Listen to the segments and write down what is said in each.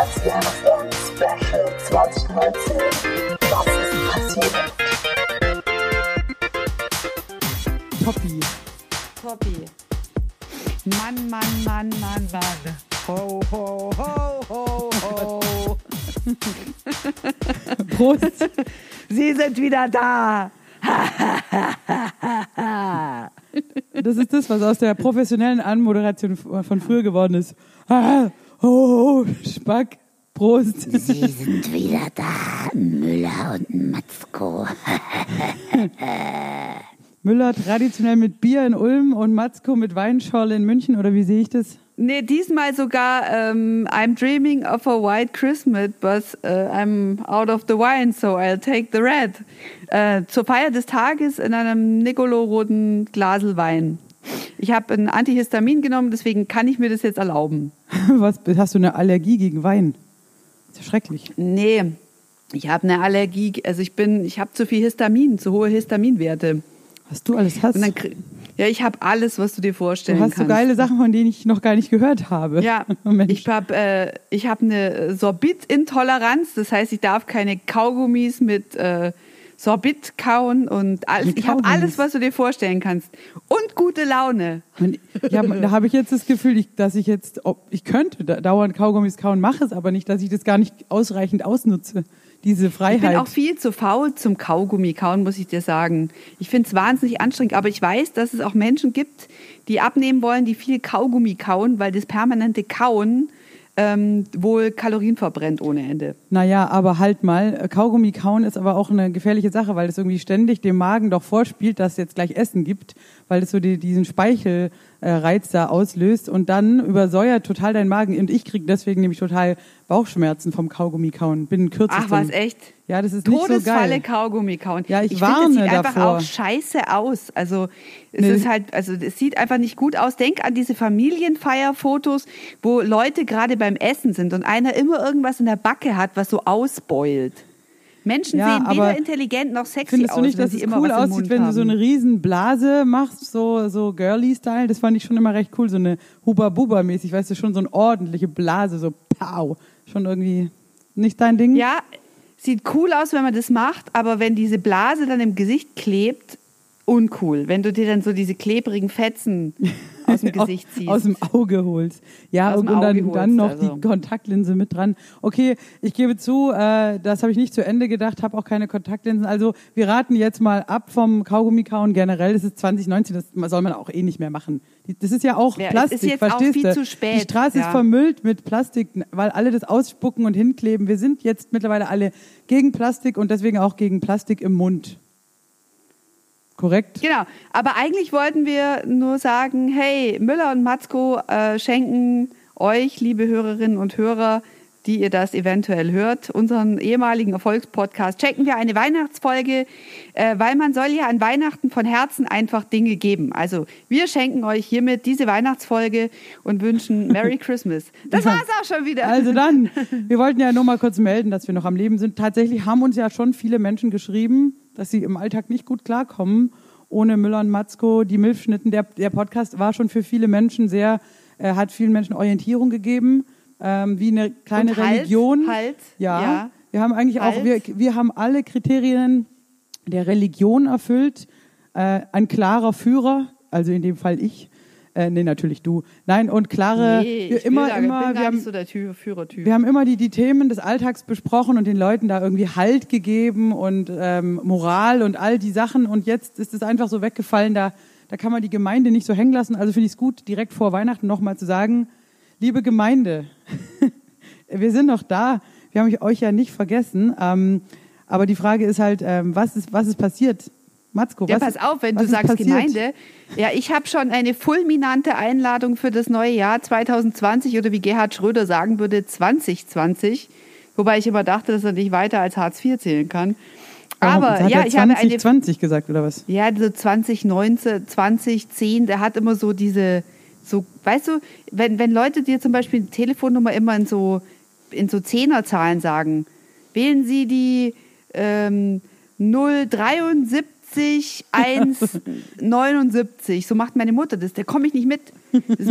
Weihnachtsfern Special 2019. Was ist passiert? Toppi. Toppi. Mann, Mann, Mann, Mann, Mann. Ho, ho, ho, ho, ho. Prost. Sie sind wieder da. Das ist das, was aus der professionellen Anmoderation von früher geworden ist. Ho, ho, Spack. Prost. Sie sind wieder da, Müller und Matzko. Müller traditionell mit Bier in Ulm und Matzko mit Weinschorle in München, oder wie sehe ich das? Nee, diesmal sogar ähm, I'm dreaming of a white Christmas, but uh, I'm out of the wine, so I'll take the red. Äh, zur Feier des Tages in einem Nicolo-roten Glasel Wein. Ich habe ein Antihistamin genommen, deswegen kann ich mir das jetzt erlauben. Was, hast du eine Allergie gegen Wein? Das ist ja schrecklich. Nee, ich habe eine Allergie, also ich bin, ich habe zu viel Histamin, zu hohe Histaminwerte. Was du alles hast. Dann, ja, ich habe alles, was du dir vorstellen Du hast kannst. so geile Sachen, von denen ich noch gar nicht gehört habe. Ja, Mensch. ich habe äh, ich hab eine Sorbitintoleranz, das heißt, ich darf keine Kaugummis mit äh, Sorbit kauen und alles. Ich habe alles, was du dir vorstellen kannst. Und gute Laune. Und ja, da habe ich jetzt das Gefühl, ich, dass ich jetzt, ob, ich könnte da, dauernd Kaugummis kauen, mache es aber nicht, dass ich das gar nicht ausreichend ausnutze, diese Ich Freiheit. bin auch viel zu faul zum Kaugummi kauen, muss ich dir sagen. Ich finde es wahnsinnig anstrengend, aber ich weiß, dass es auch Menschen gibt, die abnehmen wollen, die viel Kaugummi kauen, weil das permanente Kauen ähm, wohl Kalorien verbrennt ohne Ende. Naja, aber halt mal, Kaugummi kauen ist aber auch eine gefährliche Sache, weil es irgendwie ständig dem Magen doch vorspielt, dass es jetzt gleich Essen gibt, weil es so die, diesen Speichelreiz da auslöst und dann übersäuert total dein Magen und ich kriege deswegen nämlich total Bauchschmerzen vom Kaugummi kauen. Bin kürzlich Ach, was, echt? Ja, das ist nicht so Todesfalle geil. Kaugummi kauen. Ja, ich finde, warne es sieht einfach davor. auch scheiße aus. Also es Nee. ist halt, also es sieht einfach nicht gut aus. Denk an diese Familienfeierfotos, wo Leute gerade beim Essen sind und einer immer irgendwas in der Backe hat, was so ausbeult. Menschen Ja, sehen weder intelligent noch sexy Findest aus, du nicht, dass es immer cool aussieht, wenn du so eine riesen Blase machst, so, so Girly-Style? Das fand ich schon immer recht cool, so eine Huba-Buba-mäßig, weißt du, schon so eine ordentliche Blase, so pow. Schon irgendwie nicht dein Ding? Ja, sieht cool aus, wenn man das macht, aber wenn diese Blase dann im Gesicht klebt, uncool. Wenn du dir dann so diese klebrigen Fetzen aus dem Gesicht ziehst. aus dem Auge holst. Ja, und, und dann, Auge dann noch also. die Kontaktlinse mit dran. Okay, ich gebe zu, äh, das habe ich nicht zu Ende gedacht, habe auch keine Kontaktlinsen. Also wir raten jetzt mal ab vom Kaugummi-Kauen generell. Das ist 2019, das soll man auch eh nicht mehr machen. Das ist ja auch Ja, es Plastik, ist jetzt auch verstehst viel du? zu spät, Die Straße ist ja. vermüllt mit Plastik, weil alle das ausspucken und hinkleben. Wir sind jetzt mittlerweile alle gegen Plastik und deswegen auch gegen Plastik im Mund. Korrekt? Genau, aber eigentlich wollten wir nur sagen, hey, Müller und Matzko äh, schenken euch, liebe Hörerinnen und Hörer, die ihr das eventuell hört, unseren ehemaligen Erfolgspodcast, schenken wir eine Weihnachtsfolge, äh, weil man soll ja an Weihnachten von Herzen einfach Dinge geben. Also wir schenken euch hiermit diese Weihnachtsfolge und wünschen Merry Christmas. Das war's auch schon wieder. Also dann, wir wollten ja nur mal kurz melden, dass wir noch am Leben sind. Tatsächlich haben uns ja schon viele Menschen geschrieben, dass sie im Alltag nicht gut klarkommen. Ohne Müller und Matzko, die Milchschnitten, der, der Podcast war schon für viele Menschen sehr, äh, hat vielen Menschen Orientierung gegeben, ähm, wie eine kleine Halt, Religion. Halt, ja. ja. Wir haben eigentlich auch, Halt. wir, wir haben alle Kriterien der Religion erfüllt. Äh, ein klarer Führer, also in dem Fall ich. Äh, nee, natürlich du. Nein, und klare, nee, wir ich immer, da, immer, bin wir haben, so der Tür, Führertyp. wir haben immer die, die Themen des Alltags besprochen und den Leuten da irgendwie Halt gegeben und ähm, Moral und all die Sachen. Und jetzt ist es einfach so weggefallen, da, da kann man die Gemeinde nicht so hängen lassen. Also finde ich es gut, direkt vor Weihnachten nochmal zu sagen, liebe Gemeinde, wir sind noch da. Wir haben euch ja nicht vergessen. Ähm, aber die Frage ist halt, ähm, was, ist, was ist passiert? Matzko, Ja, was, pass auf, wenn du sagst passiert? Gemeinde. Ja, ich habe schon eine fulminante Einladung für das neue Jahr 2020 oder wie Gerhard Schröder sagen würde, 2020. Wobei ich immer dachte, dass er nicht weiter als Hartz IV zählen kann. Aber hat ja, ich habe eine 2020 gesagt, oder was? ja, so 2019, 2010, der hat immer so diese, so, weißt du, wenn, wenn Leute dir zum Beispiel die Telefonnummer immer in so, in so Zehnerzahlen sagen, wählen Sie die ähm, 073 1,70, 1,79. So macht meine Mutter das. Da komme ich nicht mit.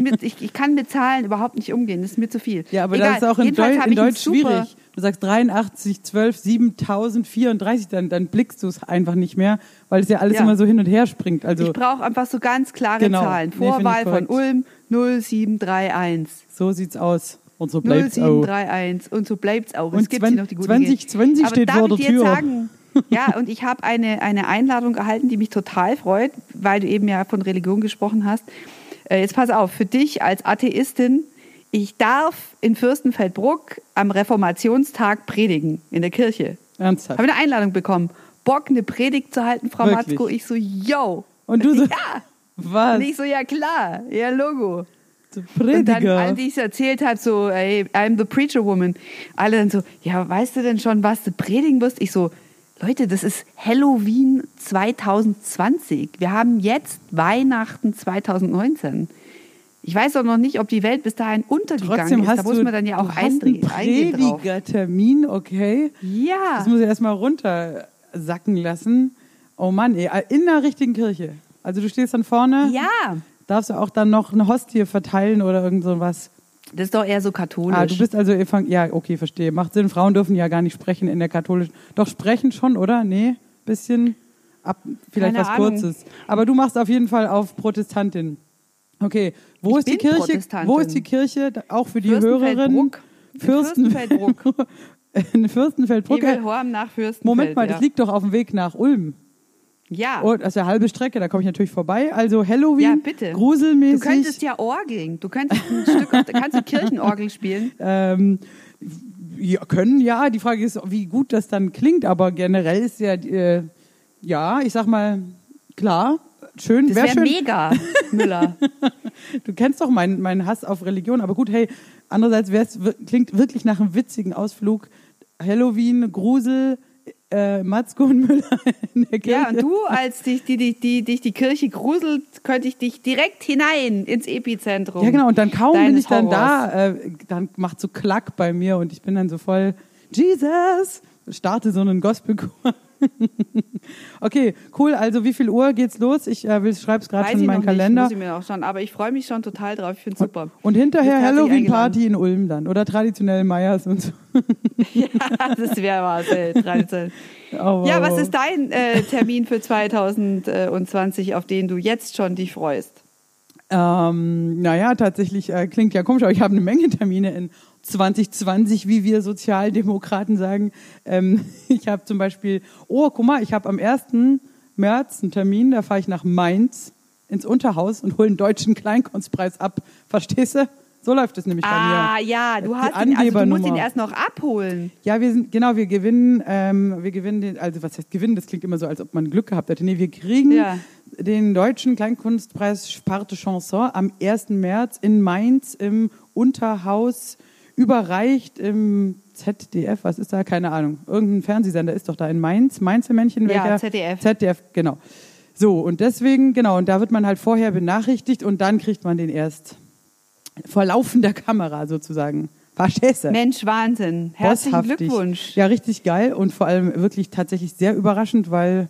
Mit ich, ich kann mit Zahlen überhaupt nicht umgehen. Das ist mir zu viel. Ja, aber Egal. das ist auch in, Deu in Deutsch schwierig. Du sagst 83, 12, 7034, dann, dann blickst du es einfach nicht mehr, weil es ja alles Ja. immer so hin und her springt. Also Ich brauche einfach so ganz klare Genau. Zahlen. Nee, Vorwahl von korrekt. Ulm 0731. so sieht's aus. Und so bleibt's auch. 0731 und so bleibt's auch. Und es gibt hier 20 noch die gute 2020 Aber steht darf vor der Tür. sagen, ja, und ich habe eine, eine Einladung erhalten, die mich total freut, weil du eben ja von Religion gesprochen hast. Äh, jetzt pass auf, für dich als Atheistin, ich darf in Fürstenfeldbruck am Reformationstag predigen in der Kirche. Ernsthaft. Habe eine Einladung bekommen. Bock, eine Predigt zu halten, Frau Wirklich? Matzko. Ich so, yo. Und du so, Ja. was? Und ich so, ja klar, ja Logo. Du Und dann, Prediger. als ich es erzählt habe, so, ey, I'm the preacher woman, alle dann so, ja, weißt du denn schon, was du predigen wirst? Ich so, Leute, das ist Halloween 2020. Wir haben jetzt Weihnachten 2019. Ich weiß doch noch nicht, ob die Welt bis dahin untergegangen Trotzdem ist. hast Da muss du, man dann ja auch drauf. Predigertermin, okay. Ja. Das muss ich erstmal runtersacken lassen. Oh Mann, ey, in der richtigen Kirche. Also du stehst dann vorne, Ja. darfst du auch dann noch eine Hostie verteilen oder irgend so was. Das ist doch eher so katholisch. Ah, du bist also evang ja, okay, verstehe. Macht Sinn. Frauen dürfen ja gar nicht sprechen in der katholischen. Doch sprechen schon, oder? Nee, bisschen ab, vielleicht Keine was Ahnung. Kurzes. Aber du machst auf jeden Fall auf Protestantin. Okay, wo Ich ist die Kirche? Wo ist die Kirche? Auch für die Hörerin. Fürstenfeldbruck. In Fürstenfeldbruck. in Fürstenfeldbruck. Ebelhorm nach Fürstenfeld. Moment mal, ja. das liegt doch auf dem Weg nach Ulm. Ja. Oh, das ist ja halbe Strecke, da komme ich natürlich vorbei. Also Halloween, Ja, bitte. gruselmäßig. Du könntest ja orgeln. Du könntest ein Stück, kannst du Kirchenorgel spielen. Ähm, ja, können ja. Die Frage ist, wie gut das dann klingt, aber generell ist ja, äh, ja, ich sag mal, klar, schön, Das wäre schön. mega, Müller. Du kennst doch meinen meinen Hass auf Religion, aber gut, hey, andererseits klingt wirklich nach einem witzigen Ausflug. Halloween, Grusel, äh, Matzko und Müller in der Kirche. Ja, und du, als dich die, die, die, dich die Kirche gruselt, könnte ich dich direkt hinein ins Epizentrum. Ja, genau. Und dann kaum bin ich dann Horrors. da, äh, dann macht so Klack bei mir und ich bin dann so voll Jesus. Starte so einen Gospelchor. okay, cool. Also wie viel Uhr geht's los? Ich äh, will, schreib's gerade schon in meinen nicht, Kalender. muss ich mir auch schon. Aber ich freue mich schon total drauf. Ich finde es super. Und hinterher Halloween-Party in Ulm dann. Oder traditionell Meyers und so. ja, das wäre was, ey, traditionell. Oh, Ja, wow. was ist dein äh, Termin für 2020, auf den du jetzt schon dich freust? Ähm, naja, tatsächlich äh, klingt ja komisch, aber ich habe eine Menge Termine in 2020, wie wir Sozialdemokraten sagen. Ähm, ich habe zum Beispiel, oh, guck mal, ich habe am 1. März einen Termin, da fahre ich nach Mainz ins Unterhaus und hole einen deutschen Kleinkunstpreis ab. Verstehst du? So läuft es nämlich bei Ah, mir. ja, du hast ihn, also du musst ihn erst noch abholen. Ja, wir sind, genau, wir gewinnen, ähm, wir gewinnen den, also was heißt gewinnen? Das klingt immer so, als ob man Glück gehabt hätte. Nee, wir kriegen Ja. den deutschen Kleinkunstpreis Sparte Chanson am 1. März in Mainz im Unterhaus überreicht im ZDF, was ist da? Keine Ahnung. Irgendein Fernsehsender ist doch da in Mainz. Mainzer Männchen, Ja, welcher? ZDF. ZDF, genau. So, und deswegen, genau, und da wird man halt vorher benachrichtigt und dann kriegt man den erst vor laufender Kamera sozusagen. Verstehst du? Mensch, Wahnsinn. Herzlichen. Glückwunsch. Ja, richtig geil und vor allem wirklich tatsächlich sehr überraschend, weil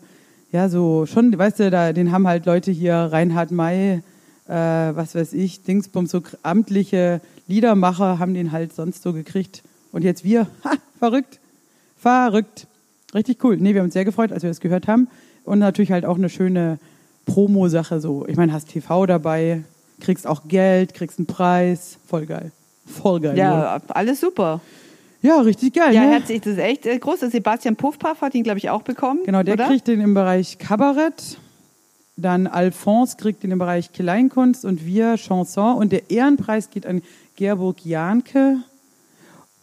ja so schon, weißt du, da, den haben halt Leute hier, Reinhard May, äh, was weiß ich, Dingsbums, so amtliche Liedermacher haben den halt sonst so gekriegt. Und jetzt wir, ha, verrückt, verrückt. Richtig cool. Nee, wir haben uns sehr gefreut, als wir das gehört haben. Und natürlich halt auch eine schöne Promo-Sache so. Ich meine, hast TV dabei, kriegst auch Geld, kriegst einen Preis. Voll geil. Voll geil. oder? Ja, alles super. Ja, richtig geil. Ja, ne? herzlich, das ist echt äh, groß. Sebastian Puffpaff hat ihn, glaube ich, auch bekommen. Genau, der oder? kriegt den im Bereich Kabarett. Dann Alphonse kriegt den im Bereich Kleinkunst und wir Chanson. Und der Ehrenpreis geht an Gerburg Jahnke.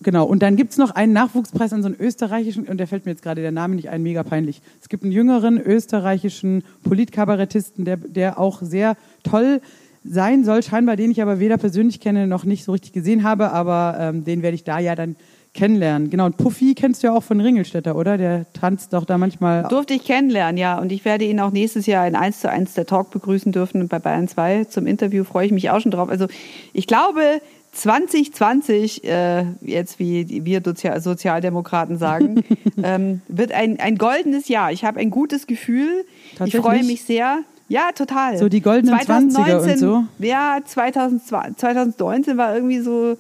Genau, und dann gibt's noch einen Nachwuchspreis an so einen österreichischen, und der fällt mir jetzt gerade der Name nicht ein, mega peinlich. Es gibt einen jüngeren österreichischen Politkabarettisten, der, der auch sehr toll sein soll, scheinbar, den ich aber weder persönlich kenne noch nicht so richtig gesehen habe, aber ähm, den werde ich da ja dann kennenlernen. Genau, und Puffy kennst du ja auch von Ringelstädter, oder? Der tanzt doch da manchmal. Durfte ich kennenlernen, ja. Und ich werde ihn auch nächstes Jahr in 1 zu 1 der Talk begrüßen dürfen bei Bayern 2. Zum Interview freue ich mich auch schon drauf. Also ich glaube, 2020, äh, jetzt wie wir Sozial Sozialdemokraten sagen, ähm, wird ein, ein goldenes Jahr. Ich habe ein gutes Gefühl. Ich freue mich sehr. Ja, total. So die goldenen 20er und so? Ja, 2020, 2019 war irgendwie so,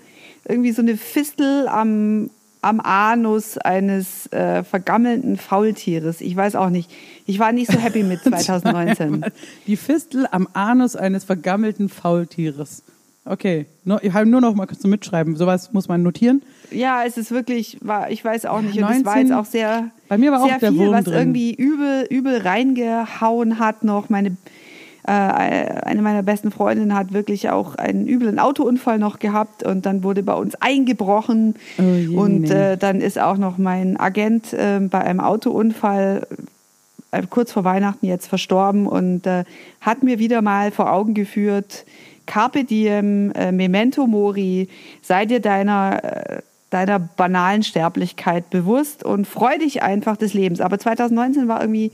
irgendwie so eine Fistel am, am Anus eines äh, vergammelten Faultieres. Ich weiß auch nicht. Ich war nicht so happy mit 2019. Die Fistel am Anus eines vergammelten Faultieres. Okay, no, ich habe nur noch mal kurz zum Mitschreiben. Sowas muss man notieren. Ja, es ist wirklich, war, ich weiß auch nicht. Und es war 19 jetzt auch sehr, Bei mir war auch sehr der viel, Wurm was drin. irgendwie übel, übel reingehauen hat noch. Meine, eine meiner besten Freundinnen hat wirklich auch einen üblen Autounfall noch gehabt und dann wurde bei uns eingebrochen. Oh je, und äh, dann ist auch noch mein Agent äh, bei einem Autounfall äh, kurz vor Weihnachten jetzt verstorben und äh, hat mir wieder mal vor Augen geführt, Carpe diem, äh, memento mori, sei dir deiner, äh, deiner banalen Sterblichkeit bewusst und freu dich einfach des Lebens. Aber 2019 war irgendwie,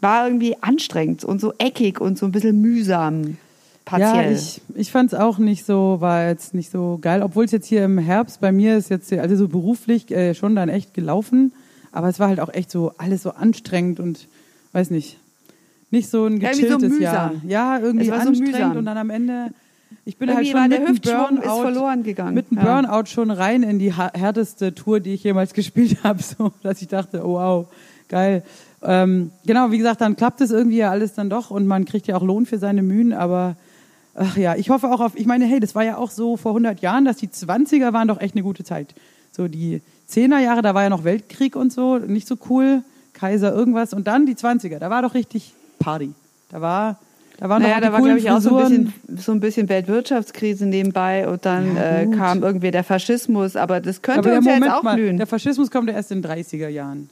war irgendwie anstrengend und so eckig und so ein bisschen mühsam. Partiell. Ja, ich, ich fand es auch nicht so, war jetzt nicht so geil, obwohl es jetzt hier im Herbst bei mir ist jetzt also so beruflich äh, schon dann echt gelaufen, aber es war halt auch echt so alles so anstrengend und weiß nicht, nicht so ein Ja, irgendwie so gechilltes Jahr. Ja, irgendwie so anstrengend mühsam. und dann am Ende ich bin Irgendwie halt schon mit ist Burnout verloren gegangen. mit dem Ja. Burnout schon rein in die härteste Tour, die ich jemals gespielt habe, so dass ich dachte, oh, wow, geil. Ähm, genau, wie gesagt, dann klappt es irgendwie ja alles dann doch und man kriegt ja auch Lohn für seine Mühen, aber ach ja, ich hoffe auch auf, ich meine, hey, das war ja auch so vor 100 Jahren, dass die 20er waren doch echt eine gute Zeit. So die 10er Jahre, da war ja noch Weltkrieg und so, nicht so cool, Kaiser irgendwas und dann die 20er, da war doch richtig Party. Da war, da waren Naja, da war, glaube ich, auch so ein, bisschen, so ein bisschen Weltwirtschaftskrise nebenbei und dann Ja, äh, kam irgendwie der Faschismus, aber das könnte Aber ja, uns ja jetzt Moment auch mal, blühen. der Faschismus kommt ja erst in den 30er Jahren.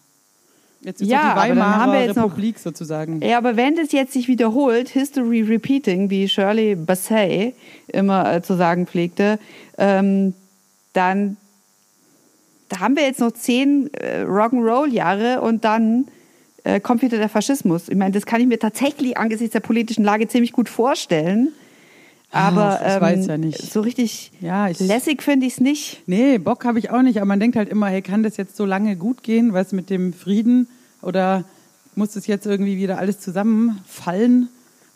Jetzt ist Ja, die Weimarer haben wir jetzt noch- Republik sozusagen. Ja, aber wenn das jetzt sich wiederholt, History Repeating, wie Shirley Bassey immer äh, zu sagen pflegte, ähm, dann da haben wir jetzt noch zehn äh, Rock'n'Roll-Jahre und dann äh, kommt wieder der Faschismus. Ich meine, das kann ich mir tatsächlich angesichts der politischen Lage ziemlich gut vorstellen. Aber Ach, ich ähm, weiß ja nicht. so richtig Ja, ich- lässig finde ich es nicht. Nee, Bock habe ich auch nicht, aber man denkt halt immer, hey, kann das jetzt so lange gut gehen, was mit dem Frieden oder muss das jetzt irgendwie wieder alles zusammenfallen?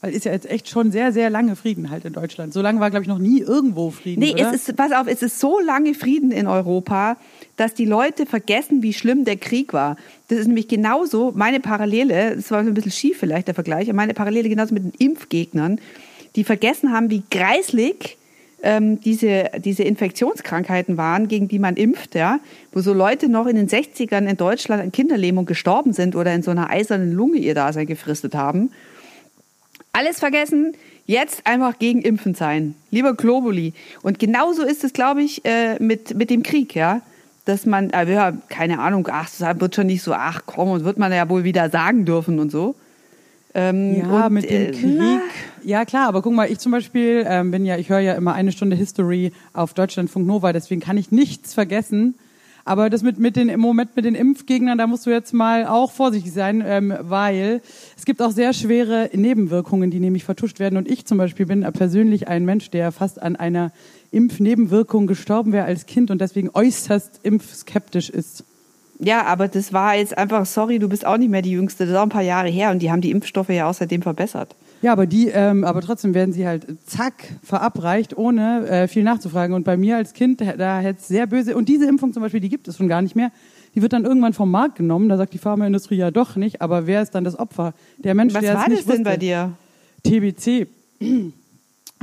Weil ist ja jetzt echt schon sehr, sehr lange Frieden halt in Deutschland. So lange war, glaube ich, noch nie irgendwo Frieden. Nee, oder? es ist, pass auf, es ist so lange Frieden in Europa, dass die Leute vergessen, wie schlimm der Krieg war. Das ist nämlich genauso meine Parallele, das war ein bisschen schief vielleicht der Vergleich, aber meine Parallele genauso mit den Impfgegnern, die vergessen haben, wie greislig ähm, diese, diese Infektionskrankheiten waren, gegen die man impft, ja, wo so Leute noch in den 60ern in Deutschland an Kinderlähmung gestorben sind oder in so einer eisernen Lunge ihr Dasein gefristet haben. Alles vergessen, jetzt einfach gegen Impfen sein. Lieber Globuli. Und genauso ist es, glaube ich, äh, mit, mit dem Krieg, ja. Dass man, äh, ja, keine Ahnung, ach, das wird schon nicht so, ach komm, und wird man ja wohl wieder sagen dürfen und so. Ähm, Ja, und, mit dem äh, Krieg. na, Ja, klar, aber guck mal, ich zum Beispiel ähm, bin ja, ich höre ja immer eine Stunde History auf Deutschlandfunk Nova, deswegen kann ich nichts vergessen. Aber das mit, mit den, im Moment mit den Impfgegnern, da musst du jetzt mal auch vorsichtig sein, ähm, weil es gibt auch sehr schwere Nebenwirkungen, die nämlich vertuscht werden. Und ich zum Beispiel bin persönlich ein Mensch, der fast an einer Impfnebenwirkung gestorben wäre als Kind und deswegen äußerst impfskeptisch ist. Ja, aber das war jetzt einfach, sorry, du bist auch nicht mehr die Jüngste, das ist auch ein paar Jahre her und die haben die Impfstoffe ja außerdem verbessert. Ja, aber die, ähm, aber trotzdem werden sie halt zack verabreicht, ohne äh, viel nachzufragen. Und bei mir als Kind, da hätte es sehr böse. Und diese Impfung zum Beispiel, die gibt es schon gar nicht mehr. Die wird dann irgendwann vom Markt genommen. Da sagt die Pharmaindustrie ja doch nicht. Aber wer ist dann das Opfer? Der Mensch, Was der war es nicht das denn wusste. bei dir? TBC.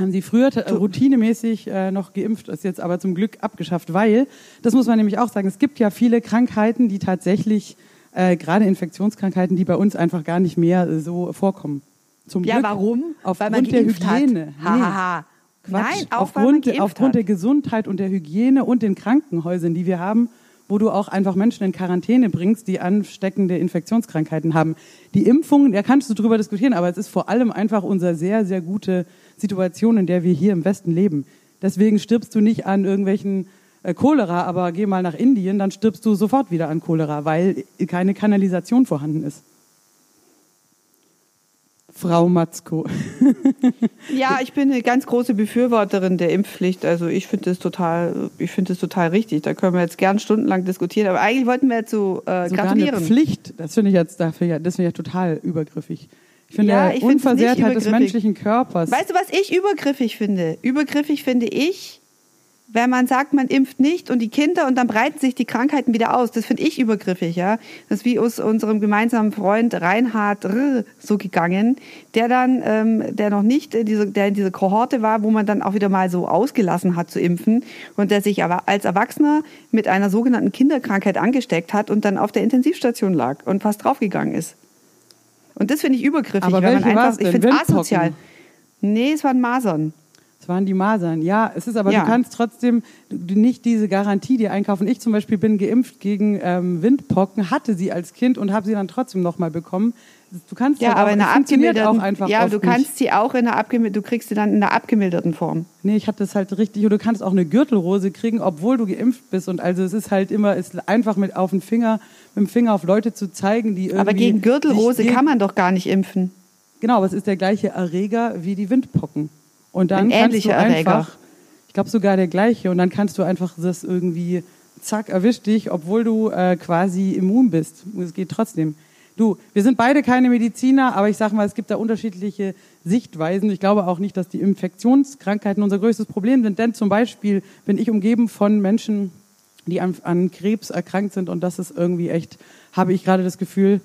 Haben sie früher routinemäßig äh, noch geimpft, ist jetzt aber zum Glück abgeschafft, weil, das muss man nämlich auch sagen, es gibt ja viele Krankheiten, die tatsächlich, äh, gerade Infektionskrankheiten, die bei uns einfach gar nicht mehr so vorkommen. Zum Ja, Glück. warum? Aufgrund Weil man der hat. Hygiene. Ha, Nee. ha, ha. Quatsch. Nein, auch aufgrund, weil man geimpft aufgrund hat. der Gesundheit und der Hygiene und den Krankenhäusern, die wir haben, wo du auch einfach Menschen in Quarantäne bringst, die ansteckende Infektionskrankheiten haben. Die Impfung, da kannst du drüber diskutieren, aber es ist vor allem einfach unsere sehr, sehr gute Situation, in der wir hier im Westen leben. Deswegen stirbst du nicht an irgendwelchen äh, Cholera, aber geh mal nach Indien, dann stirbst du sofort wieder an Cholera, weil keine Kanalisation vorhanden ist. Frau Matzko. Ja, ich bin eine ganz große Befürworterin der Impfpflicht. Also ich finde das total, ich finde das total richtig. Da können wir jetzt gern stundenlang diskutieren. Aber eigentlich wollten wir jetzt so äh, Sogar gratulieren. eine Pflicht, das finde ich jetzt dafür ja, das finde ich ja total übergriffig. Ich finde Ja, ich es Unversehrtheit des übergriffig. menschlichen Körpers. Weißt du, was ich übergriffig finde? Übergriffig finde ich, wenn man sagt, man impft nicht und die Kinder und dann breiten sich die Krankheiten wieder aus. Das finde ich übergriffig, ja. Das ist wie aus unserem gemeinsamen Freund Reinhard R. so gegangen, der dann, ähm, der noch nicht in diese, der in dieser Kohorte war, wo man dann auch wieder mal so ausgelassen hat zu impfen und der sich aber als Erwachsener mit einer sogenannten Kinderkrankheit angesteckt hat und dann auf der Intensivstation lag und fast draufgegangen ist. Und das finde ich übergriffig, Aber weil man einfach, ich finde es asozial. Nee, es waren Masern. Es waren die Masern. Ja, es ist aber, Ja. du kannst trotzdem nicht diese Garantie dir einkaufen. Ich zum Beispiel bin geimpft gegen ähm, Windpocken, hatte sie als Kind und habe sie dann trotzdem nochmal bekommen. Du kannst Ja, halt aber auch, in es einer funktioniert abgemilderten, auch einfach ja, du kannst Nicht. sie auch in einer abgemilderten, du kriegst sie dann in einer abgemilderten Form. Nee, ich hatte das halt richtig. Oder du kannst auch eine Gürtelrose kriegen, obwohl du geimpft bist. Und also es ist halt immer, es ist einfach mit auf den Finger, mit dem Finger auf Leute zu zeigen, die irgendwie. Aber gegen Gürtelrose kann man doch gar nicht impfen. Genau, aber es ist der gleiche Erreger wie die Windpocken. Und dann Ein kannst ähnlicher du Erreger. einfach, ich glaube sogar der gleiche, und dann kannst du einfach das irgendwie, zack, erwischt dich, obwohl du äh, quasi immun bist. Es geht trotzdem. Du, wir sind beide keine Mediziner, aber ich sag mal, es gibt da unterschiedliche Sichtweisen. Ich glaube auch nicht, dass die Infektionskrankheiten unser größtes Problem sind, denn zum Beispiel bin ich umgeben von Menschen, die an, an Krebs erkrankt sind und das ist irgendwie echt, habe ich gerade das Gefühl,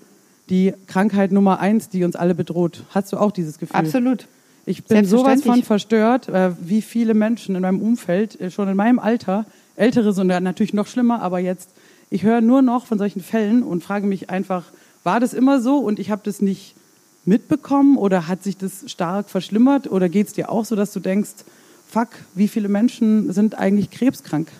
die Krankheit Nummer eins, die uns alle bedroht. Hast du auch dieses Gefühl? Absolut. Ich bin sowas von verstört, äh, wie viele Menschen in meinem Umfeld, äh, schon in meinem Alter, ältere sind natürlich noch schlimmer, aber jetzt, ich höre nur noch von solchen Fällen und frage mich einfach, war das immer so und ich habe das nicht mitbekommen oder hat sich das stark verschlimmert oder geht es dir auch so, dass du denkst, fuck, wie viele Menschen sind eigentlich krebskrank?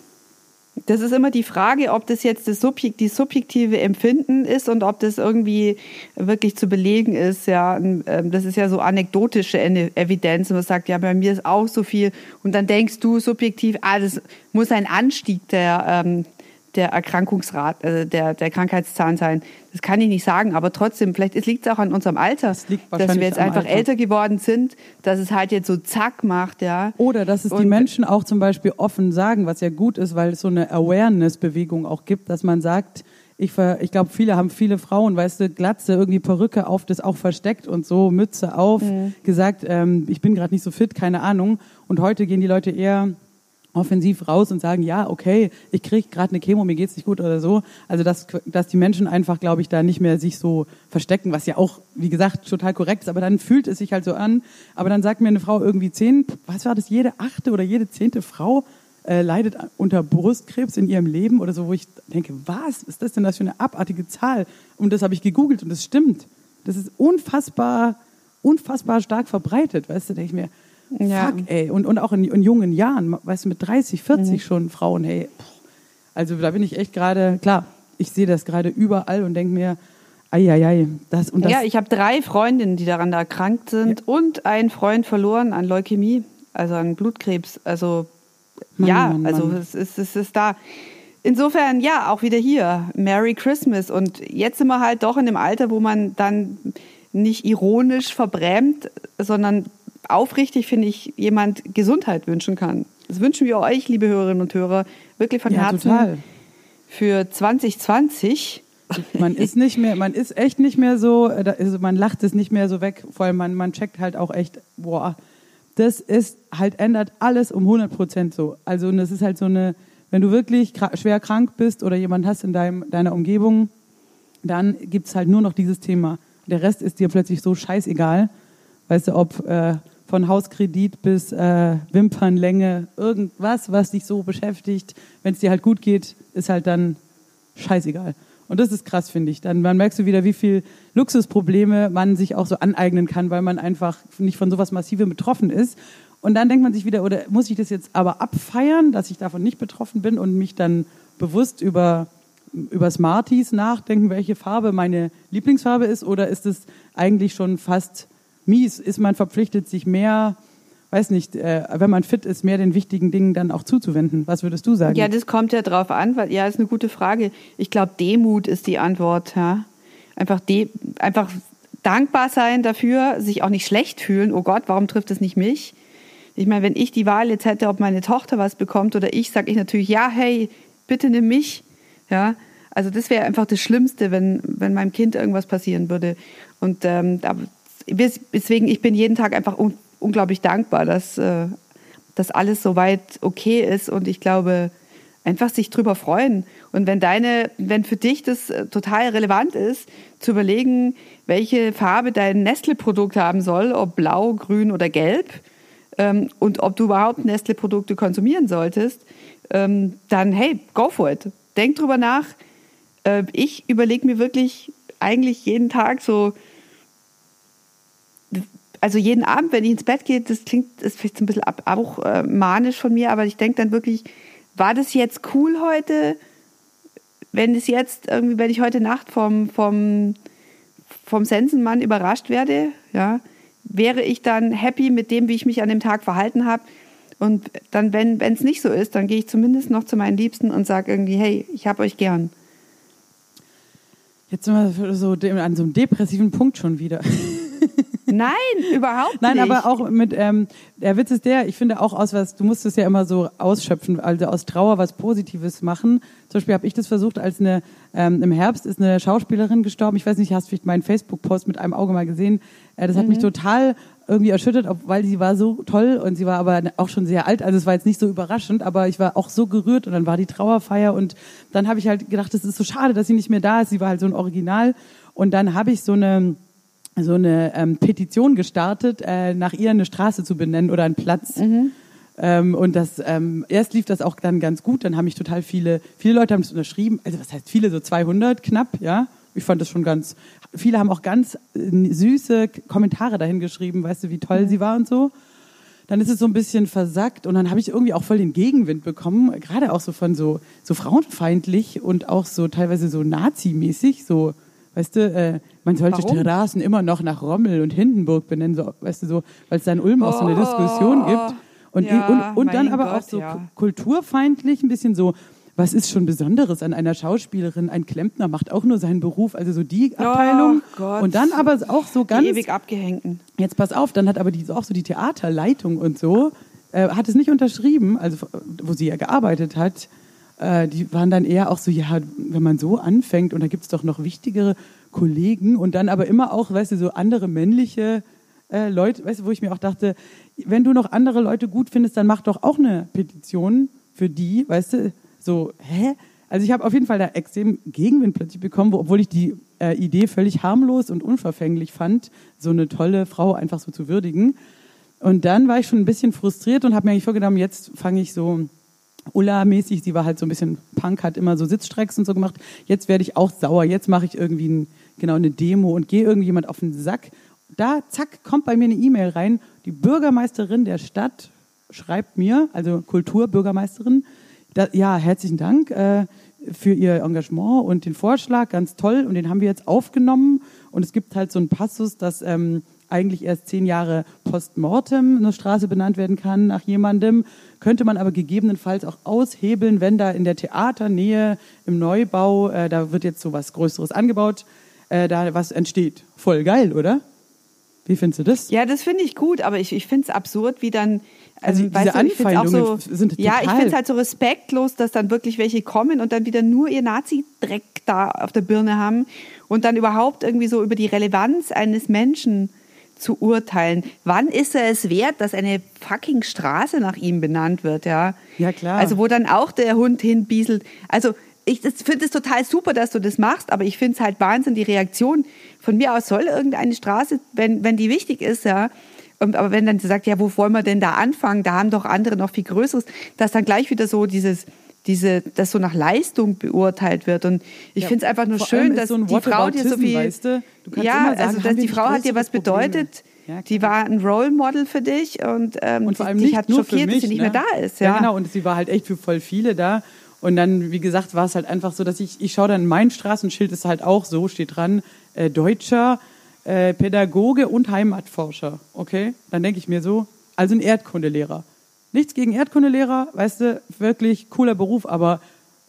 Das ist immer die Frage, ob das jetzt das Subjekt, die subjektive Empfinden ist und ob das irgendwie wirklich zu belegen ist. Ja, Ähm, das ist ja so anekdotische Evidenz. Und man sagt, ja, bei mir ist auch so viel. Und dann denkst du subjektiv, ah, das muss ein Anstieg der, ähm, der Erkrankungsrat, äh, der, der Krankheitszahlen sein. Das kann ich nicht sagen, aber trotzdem, vielleicht liegt es auch an unserem Alter, liegt dass wir jetzt einfach Alter. älter geworden sind, dass es halt jetzt so zack macht, ja. Oder dass es die Und- Menschen auch zum Beispiel offen sagen, was ja gut ist, weil es so eine Awareness-Bewegung auch gibt, dass man sagt, ich, ver- ich glaube, viele haben viele Frauen, weißt du, Glatze, irgendwie Perücke auf, das auch versteckt und so, Mütze auf, gesagt, ähm, ich bin gerade nicht so fit, keine Ahnung. Und heute gehen die Leute eher offensiv raus und sagen, ja, okay, ich kriege gerade eine Chemo, mir geht's nicht gut oder so. Also dass, dass die Menschen einfach, glaube ich, da nicht mehr sich so verstecken, was ja auch, wie gesagt, total korrekt ist, aber dann fühlt es sich halt so an. Aber dann sagt mir eine Frau irgendwie zehn, was war das, jede achte oder jede zehnte Frau äh, leidet unter Brustkrebs in ihrem Leben oder so, wo ich denke, was ist das denn das für eine abartige Zahl? Und das habe ich gegoogelt und das stimmt. Das ist unfassbar, unfassbar stark verbreitet, weißt du, denke ich mir, Ja. fuck, ey. Und, und auch in, in jungen Jahren, weißt du, mit 30, 40 Mhm. schon Frauen, hey. pff. Also da bin ich echt gerade, klar, ich sehe das gerade überall und denke mir, eieiei, das und das. Ja, ich habe drei Freundinnen, die daran erkrankt sind und einen Freund verloren an Leukämie, also an Blutkrebs. Also Mann, ja, Mann, also Mann. es ist, es ist da. Insofern, ja, auch wieder hier. Merry Christmas. Und jetzt sind wir halt doch in dem Alter, wo man dann nicht ironisch verbrämt, sondern aufrichtig, finde ich, jemand Gesundheit wünschen kann. Das wünschen wir euch, liebe Hörerinnen und Hörer, wirklich von ja, Herzen total. für 2020. Man ist nicht mehr, man ist echt nicht mehr so, äh, also man lacht es nicht mehr so weg, vor allem man, man checkt halt auch echt, boah, das ist halt, ändert alles um 100 Prozent so. Also das ist halt so eine, wenn du wirklich schwer krank bist oder jemand hast in deinem, deiner Umgebung, dann gibt's halt nur noch dieses Thema. Der Rest ist dir plötzlich so scheißegal. Weißt du, ob äh, von Hauskredit bis äh, Wimpernlänge, irgendwas, was dich so beschäftigt, wenn es dir halt gut geht, ist halt dann scheißegal. Und das ist krass, finde ich. Dann, dann merkst du wieder, wie viel Luxusprobleme man sich auch so aneignen kann, weil man einfach nicht von sowas Massivem betroffen ist. Und dann denkt man sich wieder, oder muss ich das jetzt aber abfeiern, dass ich davon nicht betroffen bin und mich dann bewusst über, über Smarties nachdenken, welche Farbe meine Lieblingsfarbe ist? Oder ist es eigentlich schon fast mies? Ist man verpflichtet, sich mehr, weiß nicht, äh, wenn man fit ist, mehr den wichtigen Dingen dann auch zuzuwenden. Was würdest du sagen? Ja, das kommt ja drauf an, weil ja, ist eine gute Frage. Ich glaube, Demut ist die Antwort. Ja? Einfach, de einfach dankbar sein dafür, sich auch nicht schlecht fühlen. Oh Gott, warum trifft es nicht mich? Ich meine, wenn ich die Wahl jetzt hätte, ob meine Tochter was bekommt oder ich, sage ich natürlich, ja, hey, bitte nimm mich. Ja, also das wäre einfach das Schlimmste, wenn, wenn meinem Kind irgendwas passieren würde. Und ähm, deswegen, ich bin jeden Tag einfach un unglaublich dankbar, dass, äh, dass alles soweit okay ist und ich glaube, einfach sich drüber freuen. Und wenn deine, wenn für dich das äh, total relevant ist, zu überlegen, welche Farbe dein Nestle-Produkt haben soll, ob blau, grün oder gelb, ähm, und ob du überhaupt Nestle-Produkte konsumieren solltest, ähm, dann hey, go for it. Denk drüber nach. Äh, ich überlege mir wirklich eigentlich jeden Tag so, also jeden Abend, wenn ich ins Bett gehe, das klingt, ist vielleicht ein bisschen ab, auch äh, manisch von mir, aber ich denke dann wirklich, war das jetzt cool heute? Wenn es jetzt irgendwie, wenn ich heute Nacht vom, vom, vom Sensenmann überrascht werde, ja, wäre ich dann happy mit dem, wie ich mich an dem Tag verhalten habe. Und dann, wenn es nicht so ist, dann gehe ich zumindest noch zu meinen Liebsten und sage irgendwie, hey, ich habe euch gern. Jetzt sind wir so an so einem depressiven Punkt schon wieder. Nein, überhaupt Nein, nicht. Nein, aber auch mit, ähm, der Witz ist der, ich finde auch aus was, du musst es ja immer so ausschöpfen, also aus Trauer was Positives machen. Zum Beispiel habe ich das versucht, als eine, ähm, im Herbst ist eine Schauspielerin gestorben, ich weiß nicht, hast du vielleicht meinen Facebook-Post mit einem Auge mal gesehen, äh, das hat mhm. mich total irgendwie erschüttert, weil sie war so toll und sie war aber auch schon sehr alt, also es war jetzt nicht so überraschend, aber ich war auch so gerührt und dann war die Trauerfeier und dann habe ich halt gedacht, es ist so schade, dass sie nicht mehr da ist, sie war halt so ein Original und dann habe ich so eine so eine ähm, Petition gestartet, äh, nach ihr eine Straße zu benennen oder einen Platz. Mhm. Ähm, und das ähm, erst lief das auch dann ganz gut. Dann haben mich total viele, viele Leute haben es unterschrieben. Also was heißt viele, so 200 knapp, ja. Ich fand das schon ganz. Viele haben auch ganz äh, süße Kommentare dahin geschrieben, weißt du, wie toll mhm. sie war und so. Dann ist es so ein bisschen versackt und dann habe ich irgendwie auch voll den Gegenwind bekommen, gerade auch so von so so frauenfeindlich und auch so teilweise so Nazi-mäßig, so weißt du, äh, man sollte Warum? Straßen immer noch nach Rommel und Hindenburg benennen, so, weißt du, so, weil es da in Ulm auch so eine Diskussion oh, gibt. Und, ja, und, und dann aber Gott, auch so ja. kulturfeindlich, ein bisschen so, was ist schon Besonderes an einer Schauspielerin? Ein Klempner macht auch nur seinen Beruf, also so die Abteilung. Oh und dann aber auch so ganz. Die ewig abgehängten. Jetzt pass auf, dann hat aber die, auch so die Theaterleitung und so, äh, hat es nicht unterschrieben, also wo sie ja gearbeitet hat. Äh, die waren dann eher auch so, ja, wenn man so anfängt und da gibt es doch noch wichtigere Kollegen und dann aber immer auch, weißt du, so andere männliche äh, Leute, weißt du, wo ich mir auch dachte, wenn du noch andere Leute gut findest, dann mach doch auch eine Petition für die, weißt du, so, hä? Also ich habe auf jeden Fall da extrem Gegenwind plötzlich bekommen, obwohl ich die äh, Idee völlig harmlos und unverfänglich fand, so eine tolle Frau einfach so zu würdigen. Und dann war ich schon ein bisschen frustriert und habe mir eigentlich vorgenommen, jetzt fange ich so Ulla-mäßig, sie war halt so ein bisschen Punk, hat immer so Sitzstrecks und so gemacht. Jetzt werde ich auch sauer, jetzt mache ich irgendwie ein genau eine Demo und gehe irgendjemand auf den Sack. Da, zack, kommt bei mir eine E-Mail rein. Die Bürgermeisterin der Stadt schreibt mir, also Kulturbürgermeisterin, da, ja, herzlichen Dank äh, für Ihr Engagement und den Vorschlag, ganz toll. Und den haben wir jetzt aufgenommen. Und es gibt halt so einen Passus, dass ähm, eigentlich erst zehn Jahre postmortem eine Straße benannt werden kann nach jemandem, könnte man aber gegebenenfalls auch aushebeln, wenn da in der Theaternähe im Neubau, äh, da wird jetzt so was Größeres angebaut, äh, da was entsteht. Voll geil, oder? Wie findest du das? Ja, das finde ich gut, aber ich, ich finde es absurd, wie dann. Also, also diese du, Anfeindungen so, sind. Ja, ich finde es halt so respektlos, dass dann wirklich welche kommen und dann wieder nur ihr Nazi-Dreck da auf der Birne haben und dann überhaupt irgendwie so über die Relevanz eines Menschen zu urteilen. Wann ist er es wert, dass eine fucking Straße nach ihm benannt wird, ja? Ja, klar. Also, wo dann auch der Hund hinbieselt. Also, ich finde es total super, dass du das machst, aber ich finde es halt Wahnsinn, die Reaktion. Von mir aus soll irgendeine Straße, wenn, wenn die wichtig ist, ja, aber wenn dann sagt, ja, wo wollen wir denn da anfangen? Da haben doch andere noch viel Größeres, dass dann gleich wieder so dieses, diese, dass so nach Leistung beurteilt wird. Und ich ja, finde es einfach nur schön, dass so die Frau dir so viel, weißt du? Du ja, sagen, also dass die Frau hat dir was bedeutet. Ja, die war ein Role Model für dich und, ähm, und vor allem dich hat schockiert, mich, dass sie nicht ne? mehr da ist. Ja. ja, genau. Und sie war halt echt für voll viele da. Und dann, wie gesagt, war es halt einfach so, dass ich, ich schaue dann, mein Straßenschild ist halt auch so, steht dran, äh, Deutscher, äh, Pädagoge und Heimatforscher. Okay? Dann denke ich mir so, Also ein Erdkundelehrer. Nichts gegen Erdkundelehrer, weißt du, wirklich cooler Beruf, aber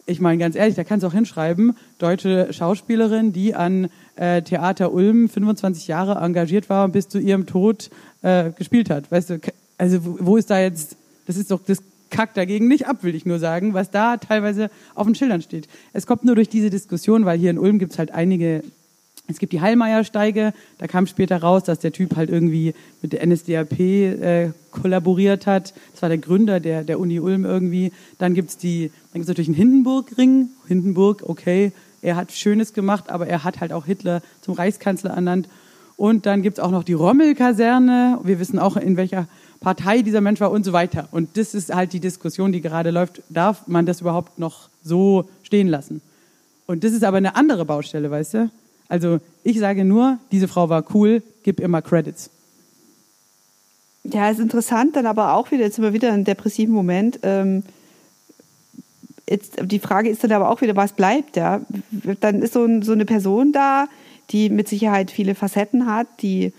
ich meine ganz ehrlich, da kannst du auch hinschreiben, deutsche Schauspielerin, die an äh, Theater Ulm 25 Jahre engagiert war und bis zu ihrem Tod äh, gespielt hat. Weißt du, also wo, ist da jetzt, das ist doch, das kackt dagegen nicht ab, will ich nur sagen, was da teilweise auf den Schildern steht. Es kommt nur durch diese Diskussion, weil hier in Ulm gibt es halt einige es gibt die Heilmeiersteige, da kam später raus, dass der Typ halt irgendwie mit der NSDAP äh, kollaboriert hat. Das war der Gründer der, der Uni Ulm irgendwie. Dann gibt's die, dann gibt's natürlich einen Hindenburg-Ring. Hindenburg, okay, er hat Schönes gemacht, aber er hat halt auch Hitler zum Reichskanzler ernannt. Und dann gibt's auch noch die Rommel-Kaserne. Wir wissen auch, in welcher Partei dieser Mensch war und so weiter. Und das ist halt die Diskussion, die gerade läuft. Darf man das überhaupt noch so stehen lassen? Und das ist aber eine andere Baustelle, weißt du? Also ich sage nur, diese Frau war cool, gib immer Credits. Ja, ist interessant, dann aber auch wieder, jetzt sind wir wieder in einem depressiven Moment. Ähm, jetzt, die Frage ist dann aber auch wieder, was bleibt, ja? Dann ist so, ein, so eine Person da, die mit Sicherheit viele Facetten hat, die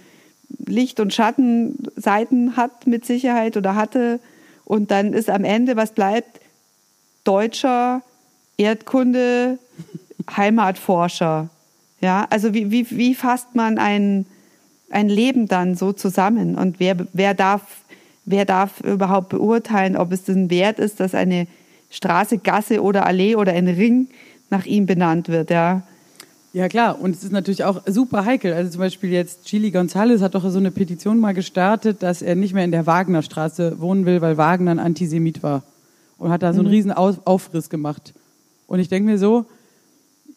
Licht- und Schattenseiten hat mit Sicherheit oder hatte. Und dann ist am Ende, was bleibt, Deutscher, Erdkunde, Heimatforscher. Ja, also wie, wie, wie fasst man ein, ein Leben dann so zusammen? Und wer, wer, darf, wer darf überhaupt beurteilen, ob es ein Wert ist, dass eine Straße, Gasse oder Allee oder ein Ring nach ihm benannt wird? Ja. Ja klar, und es ist natürlich auch super heikel. Also zum Beispiel jetzt Chili González hat doch so eine Petition mal gestartet, dass er nicht mehr in der Wagnerstraße wohnen will, weil Wagner ein Antisemit war. Und hat da so einen mhm. riesen Aufriss gemacht. Und ich denke mir so,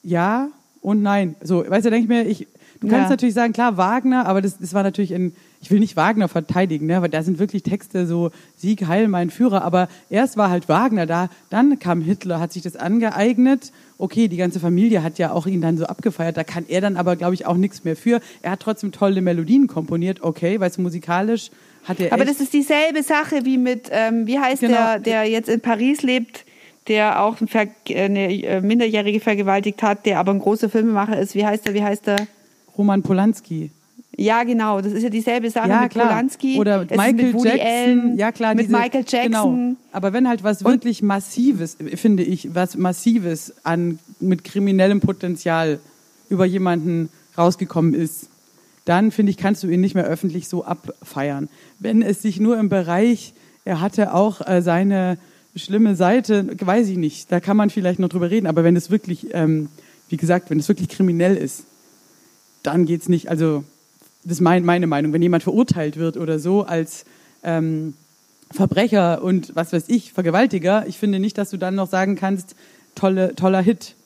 ja, und nein. So, weißt du, denke ich mir, ich, du kannst ja. natürlich sagen, klar, Wagner, aber das, das war natürlich in, ich will nicht Wagner verteidigen, ne, aber da sind wirklich Texte so, Sieg, Heil, mein Führer, aber erst war halt Wagner da, dann kam Hitler, hat sich das angeeignet, okay, die ganze Familie hat ja auch ihn dann so abgefeiert, da kann er dann aber, glaube ich, auch nichts mehr für. Er hat trotzdem tolle Melodien komponiert, okay, weil es musikalisch hat er Aber das ist dieselbe Sache wie mit, ähm, wie heißt genau. der, der jetzt in Paris lebt, der auch eine äh, Minderjährige vergewaltigt hat, der aber ein großer Filmemacher ist. Wie heißt er? Wie heißt er? Roman Polanski. Ja, genau. Das ist ja dieselbe Sache ja, mit klar. Polanski. Oder es Michael Jackson. Allen, ja, klar. Mit diese, Michael Jackson. Genau. Aber wenn halt was wirklich Massives, finde ich, was Massives an, mit kriminellem Potenzial über jemanden rausgekommen ist, dann finde ich, kannst du ihn nicht mehr öffentlich so abfeiern. Wenn es sich nur im Bereich, er hatte auch äh, seine schlimme Seite, weiß ich nicht. Da kann man vielleicht noch drüber reden. Aber wenn es wirklich, ähm, wie gesagt, wenn es wirklich kriminell ist, dann geht's nicht. Also das ist mein, meine Meinung. Wenn jemand verurteilt wird oder so als ähm, Verbrecher und was weiß ich, Vergewaltiger, ich finde nicht, dass du dann noch sagen kannst, tolle, toller Hit.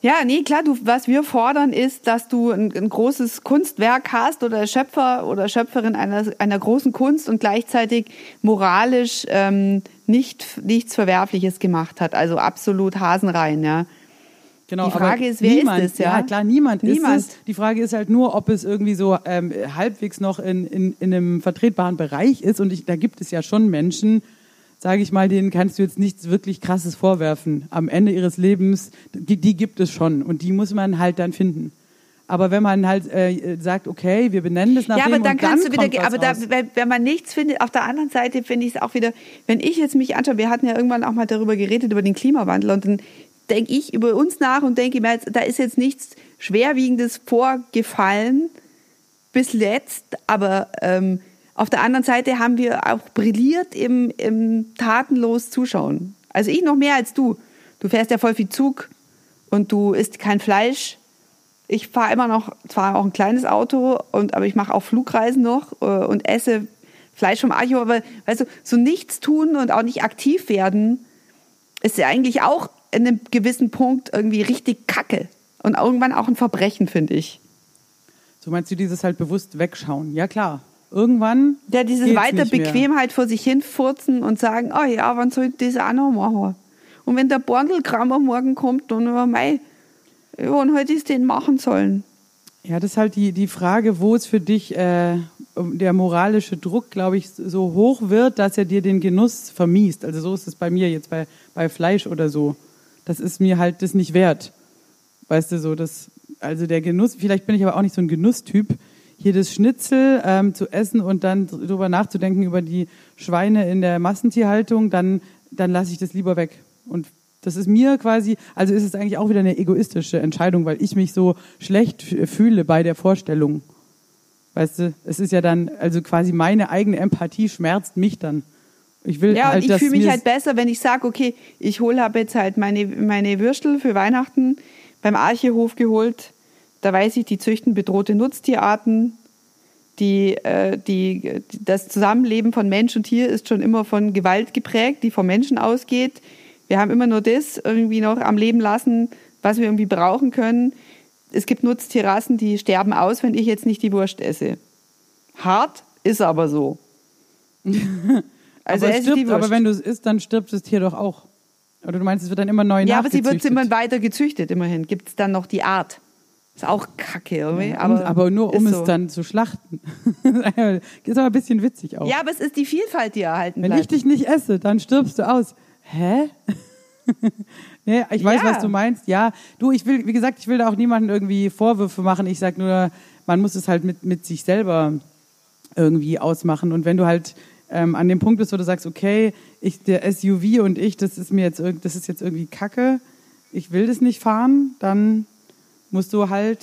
Ja, nee, klar, du, was wir fordern ist, dass du ein, ein, großes Kunstwerk hast oder Schöpfer oder Schöpferin einer, einer großen Kunst und gleichzeitig moralisch ähm, nicht, nichts Verwerfliches gemacht hat. Also absolut hasenrein, ja. Genau, die Frage ist, wer niemand, ist es? Ja? ja, klar, niemand, niemand. ist es. Die Frage ist halt nur, ob es irgendwie so ähm, halbwegs noch in, in, in einem vertretbaren Bereich ist. Und ich, da gibt es ja schon Menschen, sage ich mal, denen kannst du jetzt nichts wirklich Krasses vorwerfen. Am Ende ihres Lebens, die, die gibt es schon und die muss man halt dann finden. Aber wenn man halt äh, sagt, okay, wir benennen das nach ja, dem aber dann kannst dann du wieder, aber da, wenn man nichts findet, auf der anderen Seite finde ich es auch wieder, wenn ich jetzt mich anschaue, wir hatten ja irgendwann auch mal darüber geredet über den Klimawandel und dann denke ich über uns nach und denke mir, da ist jetzt nichts schwerwiegendes vorgefallen bis letzt, aber ähm, auf der anderen Seite haben wir auch brilliert im, im tatenlos Zuschauen. Also ich noch mehr als du. Du fährst ja voll viel Zug und du isst kein Fleisch. Ich fahre immer noch, zwar auch ein kleines Auto, und, aber ich mache auch Flugreisen noch äh, und esse Fleisch vom Archiv. Aber weißt du, so nichts tun und auch nicht aktiv werden, ist ja eigentlich auch in einem gewissen Punkt irgendwie richtig kacke. Und irgendwann auch ein Verbrechen, finde ich. So meinst du dieses halt bewusst wegschauen? Ja, klar irgendwann. Ja, diese weiter Bequemheit vor sich hin furzen und sagen, oh ja, wann soll ich das auch noch machen? Und wenn der Bordelkrammer morgen kommt, dann über Mai, wann hätte ich es denn machen sollen? Ja, das ist halt die, die Frage, wo es für dich äh, der moralische Druck, glaube ich, so hoch wird, dass er dir den Genuss vermiest. Also so ist es bei mir jetzt bei, bei Fleisch oder so. Das ist mir halt das nicht wert. Weißt du, so das, also der Genuss, vielleicht bin ich aber auch nicht so ein Genusstyp, hier das Schnitzel ähm, zu essen und dann drüber nachzudenken über die Schweine in der Massentierhaltung, dann, dann lasse ich das lieber weg. Und das ist mir quasi, also ist es eigentlich auch wieder eine egoistische Entscheidung, weil ich mich so schlecht fühle bei der Vorstellung. Weißt du, es ist ja dann, also quasi meine eigene Empathie schmerzt mich dann. Ich will Ja, halt, und ich fühle mich halt besser, wenn ich sage, okay, ich hole habe jetzt halt meine, meine Würstel für Weihnachten beim Archehof geholt. Da weiß ich, die züchten bedrohte Nutztierarten. Die, äh, die, das Zusammenleben von Mensch und Tier ist schon immer von Gewalt geprägt, die vom Menschen ausgeht. Wir haben immer nur das irgendwie noch am Leben lassen, was wir irgendwie brauchen können. Es gibt Nutztierrassen, die sterben aus, wenn ich jetzt nicht die Wurst esse. Hart ist aber so. Also aber, es stirbt, aber wenn du es isst, dann stirbt das Tier doch auch. Oder du meinst, es wird dann immer neu Ja, aber sie wird immer weiter gezüchtet, immerhin. Gibt es dann noch die Art. Ist auch kacke, irgendwie. Aber, aber nur um ist es so. dann zu schlachten. ist aber ein bisschen witzig auch. Ja, aber es ist die Vielfalt, die erhalten Wenn bleibt. ich dich nicht esse, dann stirbst du aus. Hä? nee, ich weiß, Ja. was du meinst. Ja, du, ich will, wie gesagt, ich will da auch niemanden irgendwie Vorwürfe machen. Ich sag nur, man muss es halt mit, mit sich selber irgendwie ausmachen. Und wenn du halt ähm, an dem Punkt bist, wo du sagst, okay, ich, der SUV und ich, das ist mir jetzt, das ist jetzt irgendwie Kacke, ich will das nicht fahren, dann musst du halt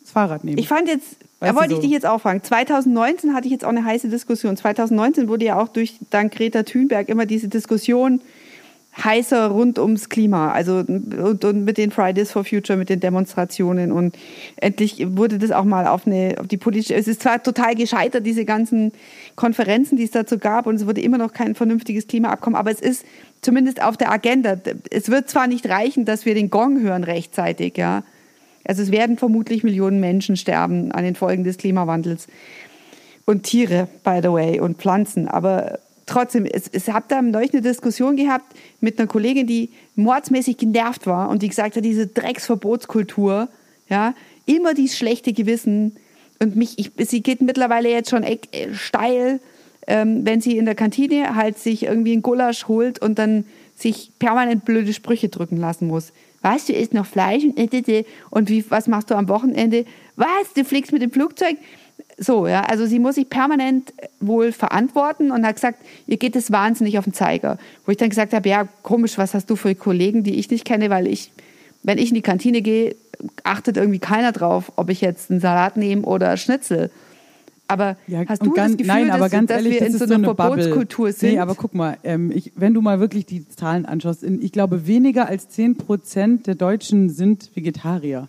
das Fahrrad nehmen. Ich fand jetzt, da Weißt du wollte ich so. dich jetzt auch fragen. 2019 hatte ich jetzt auch eine heiße Diskussion. 2019 wurde ja auch durch dank Greta Thunberg immer diese Diskussion heißer rund ums Klima. Also und, und mit den Fridays for Future, mit den Demonstrationen und endlich wurde das auch mal auf eine auf die politische. Es ist zwar total gescheitert diese ganzen Konferenzen, die es dazu gab und es wurde immer noch kein vernünftiges Klimaabkommen, aber es ist zumindest auf der Agenda. Es wird zwar nicht reichen, dass wir den Gong hören rechtzeitig, ja. Also es werden vermutlich Millionen Menschen sterben an den Folgen des Klimawandels. Und Tiere, by the way, und Pflanzen. Aber trotzdem, es, es habt da neulich eine Diskussion gehabt mit einer Kollegin, die mordsmäßig genervt war und die gesagt hat, diese Drecksverbotskultur, ja, immer dieses schlechte Gewissen. Und mich, ich, sie geht mittlerweile jetzt schon äh, steil, ähm, wenn sie in der Kantine halt sich irgendwie einen Gulasch holt und dann sich permanent blöde Sprüche drücken lassen muss. Was, du isst noch Fleisch und, äh, äh. und wie, was machst du am Wochenende? Was, du fliegst mit dem Flugzeug? So, ja, also sie muss sich permanent wohl verantworten und hat gesagt, ihr geht es wahnsinnig auf den Zeiger. Wo ich dann gesagt habe, ja, komisch, was hast du für Kollegen, die ich nicht kenne, weil ich, wenn ich in die Kantine gehe, achtet irgendwie keiner drauf, ob ich jetzt einen Salat nehme oder Schnitzel. Aber Ja, hast du ganz, das Gefühl, nein, aber dass, ganz dass ehrlich, wir das in so so einer Bubble. Verbotskultur sind? Nee, aber guck mal, ähm, ich, wenn du mal wirklich die Zahlen anschaust, in, ich glaube, weniger als 10 Prozent der Deutschen sind Vegetarier.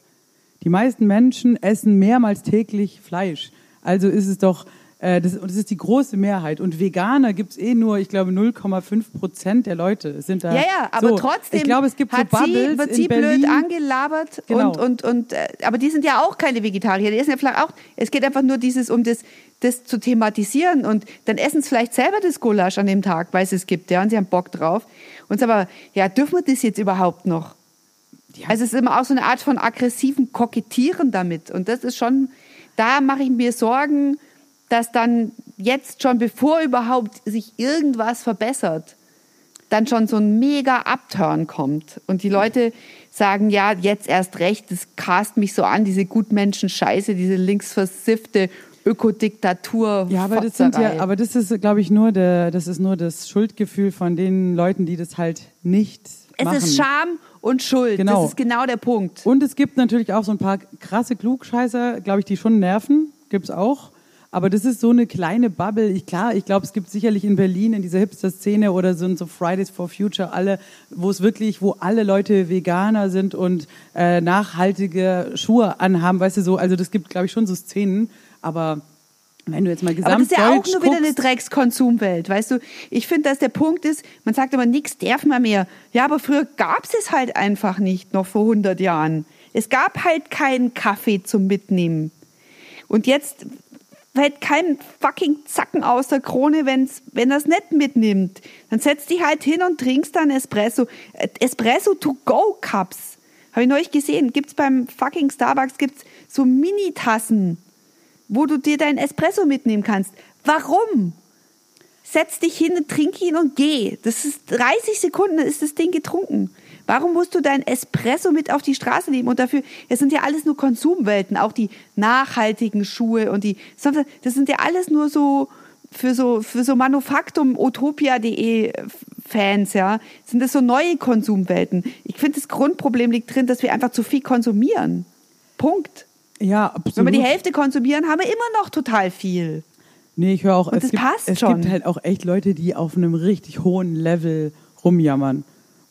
Die meisten Menschen essen mehrmals täglich Fleisch. Also ist es doch, äh, das, und das ist die große Mehrheit. Und Veganer gibt's eh nur, ich glaube, 0,5 Prozent der Leute sind da. Ja, ja, aber so, trotzdem Ich glaube, es gibt so hat Bubbles sie, wird sie Berlin. blöd angelabert Genau. und, und, und äh, aber die sind ja auch keine Vegetarier, die essen ja vielleicht auch, es geht einfach nur dieses, um das, das zu thematisieren und dann essen sie vielleicht selber das Gulasch an dem Tag, weil es es gibt, ja, und sie haben Bock drauf. Und so aber, ja, dürfen wir das jetzt überhaupt noch? Ja. Also es ist immer auch so eine Art von aggressiven Kokettieren damit und das ist schon, da mache ich mir Sorgen, dass dann jetzt schon, bevor überhaupt sich irgendwas verbessert, dann schon so ein mega Upturn kommt und die Leute sagen, ja, jetzt erst recht, das cast mich so an, diese Gutmenschen-Scheiße, diese linksversiffte Ökodiktatur. Ja, aber das sind ja, aber das ist, glaube ich, nur der, das ist nur das Schuldgefühl von den Leuten, die das halt nicht es machen. ist Scham und Schuld. Genau. Das ist genau der Punkt. Und es gibt natürlich auch so ein paar krasse Klugscheißer, glaube ich, die schon nerven. Gibt's auch. Aber das ist so eine kleine Bubble. Ich, klar, ich glaube, es gibt sicherlich in Berlin in dieser Hipster-Szene oder so, so Fridays for Future alle, wo es wirklich, wo alle Leute Veganer sind und äh, nachhaltige Schuhe anhaben, weißt du so. Also das gibt, glaube ich, schon so Szenen. Aber wenn du jetzt mal Aber das ist ja auch nur wieder eine guckst- Dreckskonsumwelt, weißt du? Ich finde, dass der Punkt ist, man sagt immer, nichts darf man mehr. Ja, aber früher gab es es halt einfach nicht, noch vor 100 Jahren. Es gab halt keinen Kaffee zum Mitnehmen. Und jetzt fällt kein fucking Zacken aus der Krone, wenn's, wenn er es nicht mitnimmt. Dann setzt dich halt hin und trinkst dann Espresso. Äh, Espresso to go Cups. Habe ich neulich gesehen. Gibt's beim fucking Starbucks gibt's so Mini-Tassen, wo du dir deinen Espresso mitnehmen kannst. Warum? Setz dich hin, trink ihn und geh. Das ist 30 Sekunden, dann ist das Ding getrunken. Warum musst du dein Espresso mit auf die Straße nehmen? Und dafür, es sind ja alles nur Konsumwelten, auch die nachhaltigen Schuhe und die, das sind ja alles nur so für so für so Manufaktum Utopia.de Fans, ja, sind das so neue Konsumwelten. Ich finde, das Grundproblem liegt drin, dass wir einfach zu viel konsumieren. Punkt. Ja, absolut. Wenn wir die Hälfte konsumieren, haben wir immer noch total viel. Nee, ich höre auch, Und es, das gibt, passt es schon. gibt halt auch echt Leute, die auf einem richtig hohen Level rumjammern.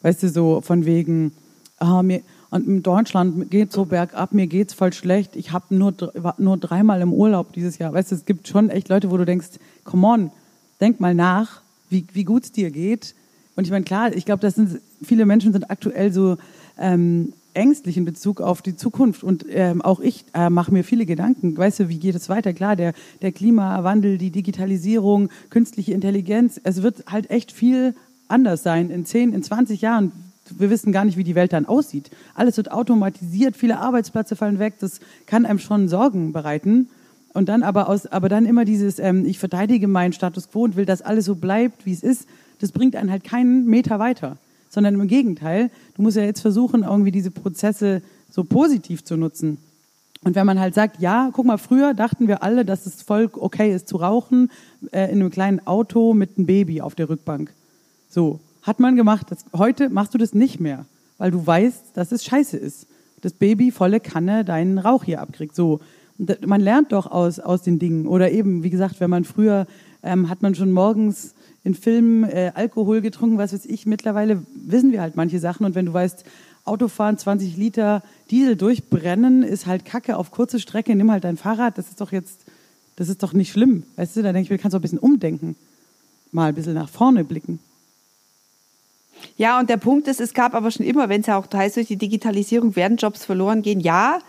Weißt du, so von wegen, ah, mir, und in Deutschland geht so bergab, mir geht's voll schlecht. Ich habe nur, war nur dreimal im Urlaub dieses Jahr. Weißt du, es gibt schon echt Leute, wo du denkst, come on, denk mal nach, wie, wie gut's dir geht. Und ich meine, klar, ich glaube, das sind, viele Menschen sind aktuell so ähm, ängstlich in Bezug auf die Zukunft. Und ähm, auch ich äh, mache mir viele Gedanken. Weißt du, wie geht es weiter? Klar, der, der Klimawandel, die Digitalisierung, künstliche Intelligenz, es wird halt echt viel anders sein in 10, in 20 Jahren. Wir wissen gar nicht, wie die Welt dann aussieht. Alles wird automatisiert, viele Arbeitsplätze fallen weg. Das kann einem schon Sorgen bereiten. Und dann aber aus, aber dann immer dieses, ähm, ich verteidige meinen Status quo und will, dass alles so bleibt, wie es ist. Das bringt einen halt keinen Meter weiter, sondern im Gegenteil. Du musst ja jetzt versuchen, irgendwie diese Prozesse so positiv zu nutzen. Und wenn man halt sagt, ja, guck mal, früher dachten wir alle, dass es voll okay ist zu rauchen äh, in einem kleinen Auto mit einem Baby auf der Rückbank. So, hat man gemacht. Das, heute machst du das nicht mehr, weil du weißt, dass es scheiße ist. Das Baby volle Kanne deinen Rauch hier abkriegt. So, man lernt doch aus, aus den Dingen. Oder eben, wie gesagt, wenn man früher, ähm, hat man schon morgens in Filmen äh, Alkohol getrunken, was weiß ich. Mittlerweile wissen wir halt manche Sachen. Und wenn du weißt, Autofahren 20 Liter Diesel durchbrennen ist halt Kacke auf kurze Strecke, nimm halt dein Fahrrad. Das ist doch jetzt, das ist doch nicht schlimm. Weißt du, da denke ich mir, kannst du ein bisschen umdenken. Mal ein bisschen nach vorne blicken. Ja, und der Punkt ist, es gab aber schon immer, wenn es ja auch heißt, durch die Digitalisierung werden Jobs verloren gehen. Ja,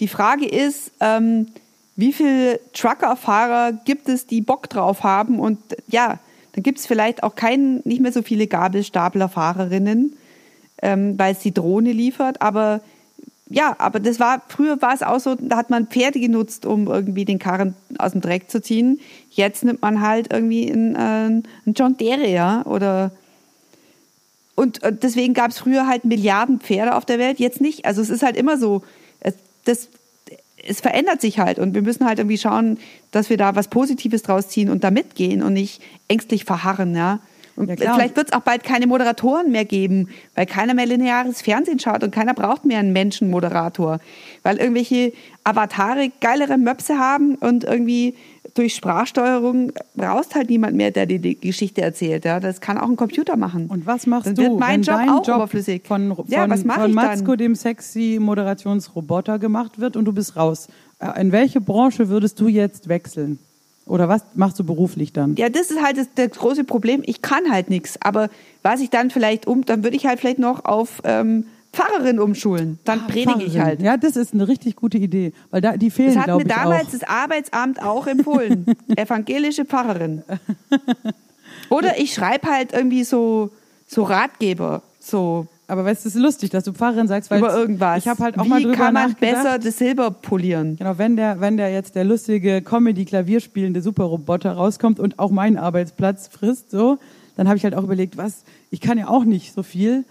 die Frage ist, ähm, wie viele Truckerfahrer gibt es, die Bock drauf haben? Und ja, dann gibt es vielleicht auch keinen, nicht mehr so viele Gabelstaplerfahrerinnen, ähm, weil es die Drohne liefert. Aber ja, aber das war, früher war es auch so, da hat man Pferde genutzt, um irgendwie den Karren aus dem Dreck zu ziehen. Jetzt nimmt man halt irgendwie einen, äh, einen John ja, oder und deswegen gab es früher halt Milliarden Pferde auf der Welt, jetzt nicht. Also es ist halt immer so, das, es verändert sich halt und wir müssen halt irgendwie schauen, dass wir da was Positives draus ziehen und da mitgehen und nicht ängstlich verharren, ja. Und Ja, vielleicht wird es auch bald keine Moderatoren mehr geben, weil keiner mehr lineares Fernsehen schaut und keiner braucht mehr einen Menschenmoderator, weil irgendwelche Avatare geilere Möpse haben und irgendwie durch Sprachsteuerung brauchst halt niemand mehr, der dir die Geschichte erzählt. Ja? Das kann auch ein Computer machen. Und was machst Dann du, wird mein wenn Job auch Job überflüssig. von, von, Ja, was von? Matzko, dem sexy Moderationsroboter, gemacht wird und du bist raus? Äh, In welche Branche würdest du jetzt wechseln? Oder was machst du beruflich dann? Ja, das ist halt das, das große Problem. Ich kann halt nichts. Aber was ich dann vielleicht um, dann würde ich halt vielleicht noch auf ähm, Pfarrerin umschulen. Dann predige ich halt. Ja, das ist eine richtig gute Idee, weil da die fehlen, Das hat mir damals auch. das Arbeitsamt auch empfohlen. Evangelische Pfarrerin. Oder ich schreibe halt irgendwie so, so Ratgeber, so Aber weißt du, es ist lustig, dass du Pfarrerin sagst, weil über irgendwas. ich habe halt auch Wie mal drüber kann man nachgedacht. besser das Silber polieren? Genau, wenn der, wenn der jetzt der lustige Comedy-Klavierspielende Superroboter rauskommt und auch meinen Arbeitsplatz frisst, so, dann habe ich halt auch überlegt, was, ich kann ja auch nicht so viel,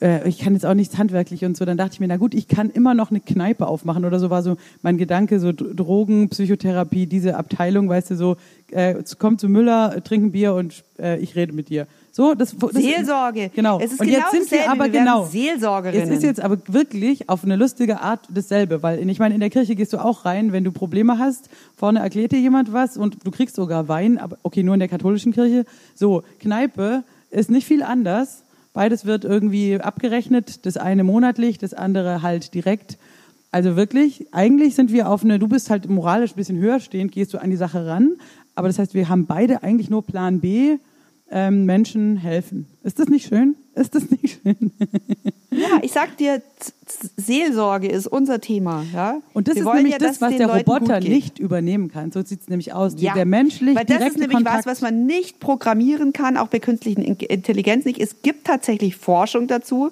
äh, ich kann jetzt auch nichts handwerklich und so, dann dachte ich mir, na gut, ich kann immer noch eine Kneipe aufmachen oder so war so mein Gedanke, so Drogen, Psychotherapie, diese Abteilung, weißt du, so, äh, komm zu Müller, trink ein Bier und äh, ich rede mit dir. So, das, das Seelsorge. Genau. Es ist und genau jetzt sind dasselbe. wir aber wir genau. Seelsorgerinnen. Es ist jetzt aber wirklich auf eine lustige Art dasselbe, weil ich meine, in der Kirche gehst du auch rein, wenn du Probleme hast. Vorne erklärt dir jemand was und du kriegst sogar Wein, aber okay, nur in der katholischen Kirche. So, Kneipe ist nicht viel anders. Beides wird irgendwie abgerechnet, das eine monatlich, das andere halt direkt. Also wirklich, eigentlich sind wir auf eine, du bist halt moralisch ein bisschen höher stehend, gehst du an die Sache ran, aber das heißt, wir haben beide eigentlich nur Plan B, ähm, Menschen helfen. Ist das nicht schön? Ist das nicht schön? Ja, ich sag dir, Seelsorge ist unser Thema. Ja? Und das Wir ist nämlich ja, das, was der Leuten Roboter nicht übernehmen kann. So sieht es nämlich aus. Ja, Der menschlich weil das ist nämlich Kontakt. was, was man nicht programmieren kann, auch bei künstlichen In- Intelligenz nicht. Es gibt tatsächlich Forschung dazu,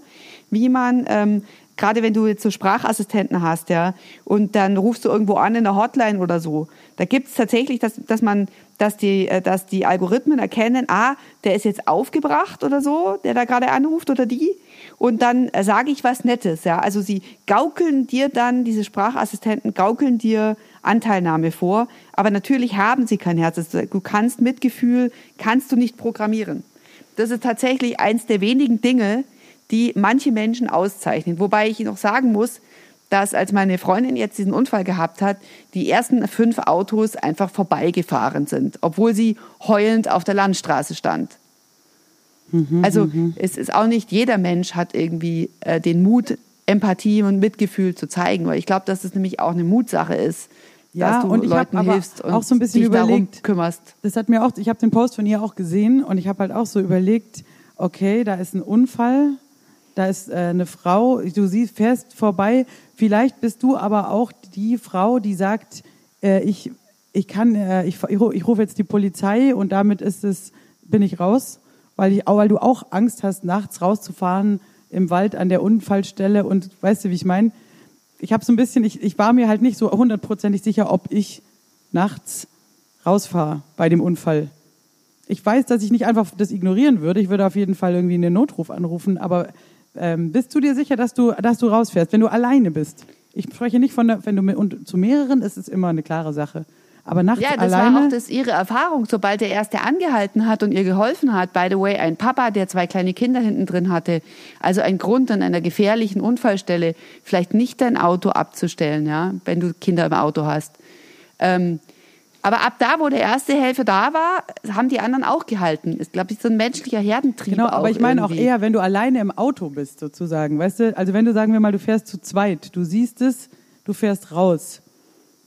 wie man ähm, gerade wenn du jetzt so Sprachassistenten hast, ja, und dann rufst du irgendwo an in der Hotline oder so, da gibt es tatsächlich, dass, dass man, dass die, äh, dass die Algorithmen erkennen, ah, der ist jetzt aufgebracht oder so, der da gerade anruft oder die, und dann äh, sage ich was Nettes, ja. Also sie gaukeln dir dann, diese Sprachassistenten gaukeln dir Anteilnahme vor, aber natürlich haben sie kein Herz. Du kannst Mitgefühl, kannst du nicht programmieren. Das ist tatsächlich eins der wenigen Dinge, die manche Menschen auszeichnen. Wobei ich noch sagen muss, dass als meine Freundin jetzt diesen Unfall gehabt hat, die ersten fünf Autos einfach vorbeigefahren sind, obwohl sie heulend auf der Landstraße stand. Mhm, also mhm. es ist auch nicht jeder Mensch hat irgendwie äh, den Mut, Empathie und Mitgefühl zu zeigen, weil ich glaube, dass es nämlich auch eine Mutsache ist, ja, dass du und ich Leuten hilfst und auch so ein bisschen dich überlegt, darum kümmerst. Das hat mir auch, ich habe den Post von ihr auch gesehen und ich habe halt auch so überlegt, okay, da ist ein Unfall, da ist äh, eine Frau, du siehst, fährst vorbei, vielleicht bist du aber auch die Frau, die sagt, äh, ich, ich kann, äh, ich, ich rufe jetzt die Polizei und damit ist es, bin ich raus, weil, ich, weil du auch Angst hast, nachts rauszufahren im Wald an der Unfallstelle und weißt du, wie ich meine? Ich habe so ein bisschen, ich, ich war mir halt nicht so hundertprozentig sicher, ob ich nachts rausfahre bei dem Unfall. Ich weiß, dass ich nicht einfach das ignorieren würde. Ich würde auf jeden Fall irgendwie einen Notruf anrufen, aber ähm, bist du dir sicher, dass du, dass du rausfährst, wenn du alleine bist? Ich spreche nicht von, der, wenn du mit, und zu mehreren ist es immer eine klare Sache. Aber nachts ja, das alleine. war auch das ihre Erfahrung. Sobald der erste angehalten hat und ihr geholfen hat, by the way, ein Papa, der zwei kleine Kinder hinten drin hatte, also ein Grund an einer gefährlichen Unfallstelle, vielleicht nicht dein Auto abzustellen, ja, wenn du Kinder im Auto hast. Ähm, aber ab da, wo der erste Helfer da war, haben die anderen auch gehalten. Ist, glaube ich, so ein menschlicher Herdentrieb. Genau, aber ich meine auch eher, wenn du alleine im Auto bist, sozusagen. Weißt du, also wenn du, sagen wir mal, du fährst zu zweit, du siehst es, du fährst raus.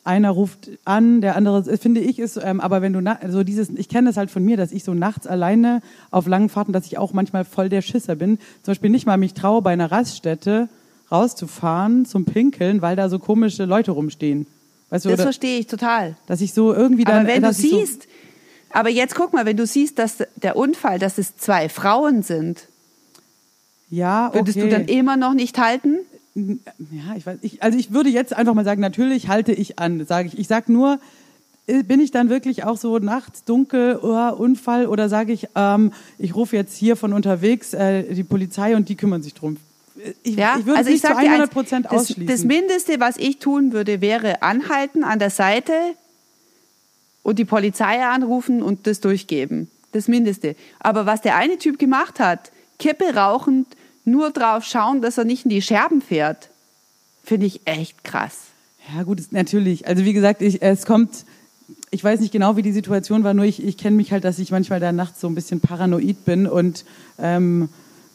Einer ruft an, der andere, finde ich, ist, ähm, aber wenn du, so also dieses, ich kenne das halt von mir, dass ich so nachts alleine auf langen Fahrten, dass ich auch manchmal voll der Schisser bin. Zum Beispiel nicht mal mich traue, bei einer Raststätte rauszufahren zum Pinkeln, weil da so komische Leute rumstehen. Weißt du, das verstehe ich total. Dass ich so irgendwie dann. Aber wenn du siehst, so aber jetzt guck mal, wenn du siehst, dass der Unfall, dass es zwei Frauen sind, ja, okay. würdest du dann immer noch nicht halten? Ja, ich weiß. Ich, also ich würde jetzt einfach mal sagen, natürlich halte ich an, sage ich. Ich sag nur, äh, bin ich dann wirklich auch so nachts dunkel, oh, Unfall oder sage ich, ähm, ich rufe jetzt hier von unterwegs äh, die Polizei und die kümmern sich drum ich, ja, ich würde also ich zu 100 Prozent ausschließen. Das, das Mindeste, was ich tun würde, wäre anhalten an der Seite und die Polizei anrufen und das durchgeben. Das Mindeste. Aber was der eine Typ gemacht hat, Kippe rauchend, nur drauf schauen, dass er nicht in die Scherben fährt, finde ich echt krass. Ja, gut, natürlich. Also wie gesagt, ich, es kommt, ich weiß nicht genau, wie die Situation war, nur ich, ich kenne mich halt, dass ich manchmal da nachts so ein bisschen paranoid bin und ähm,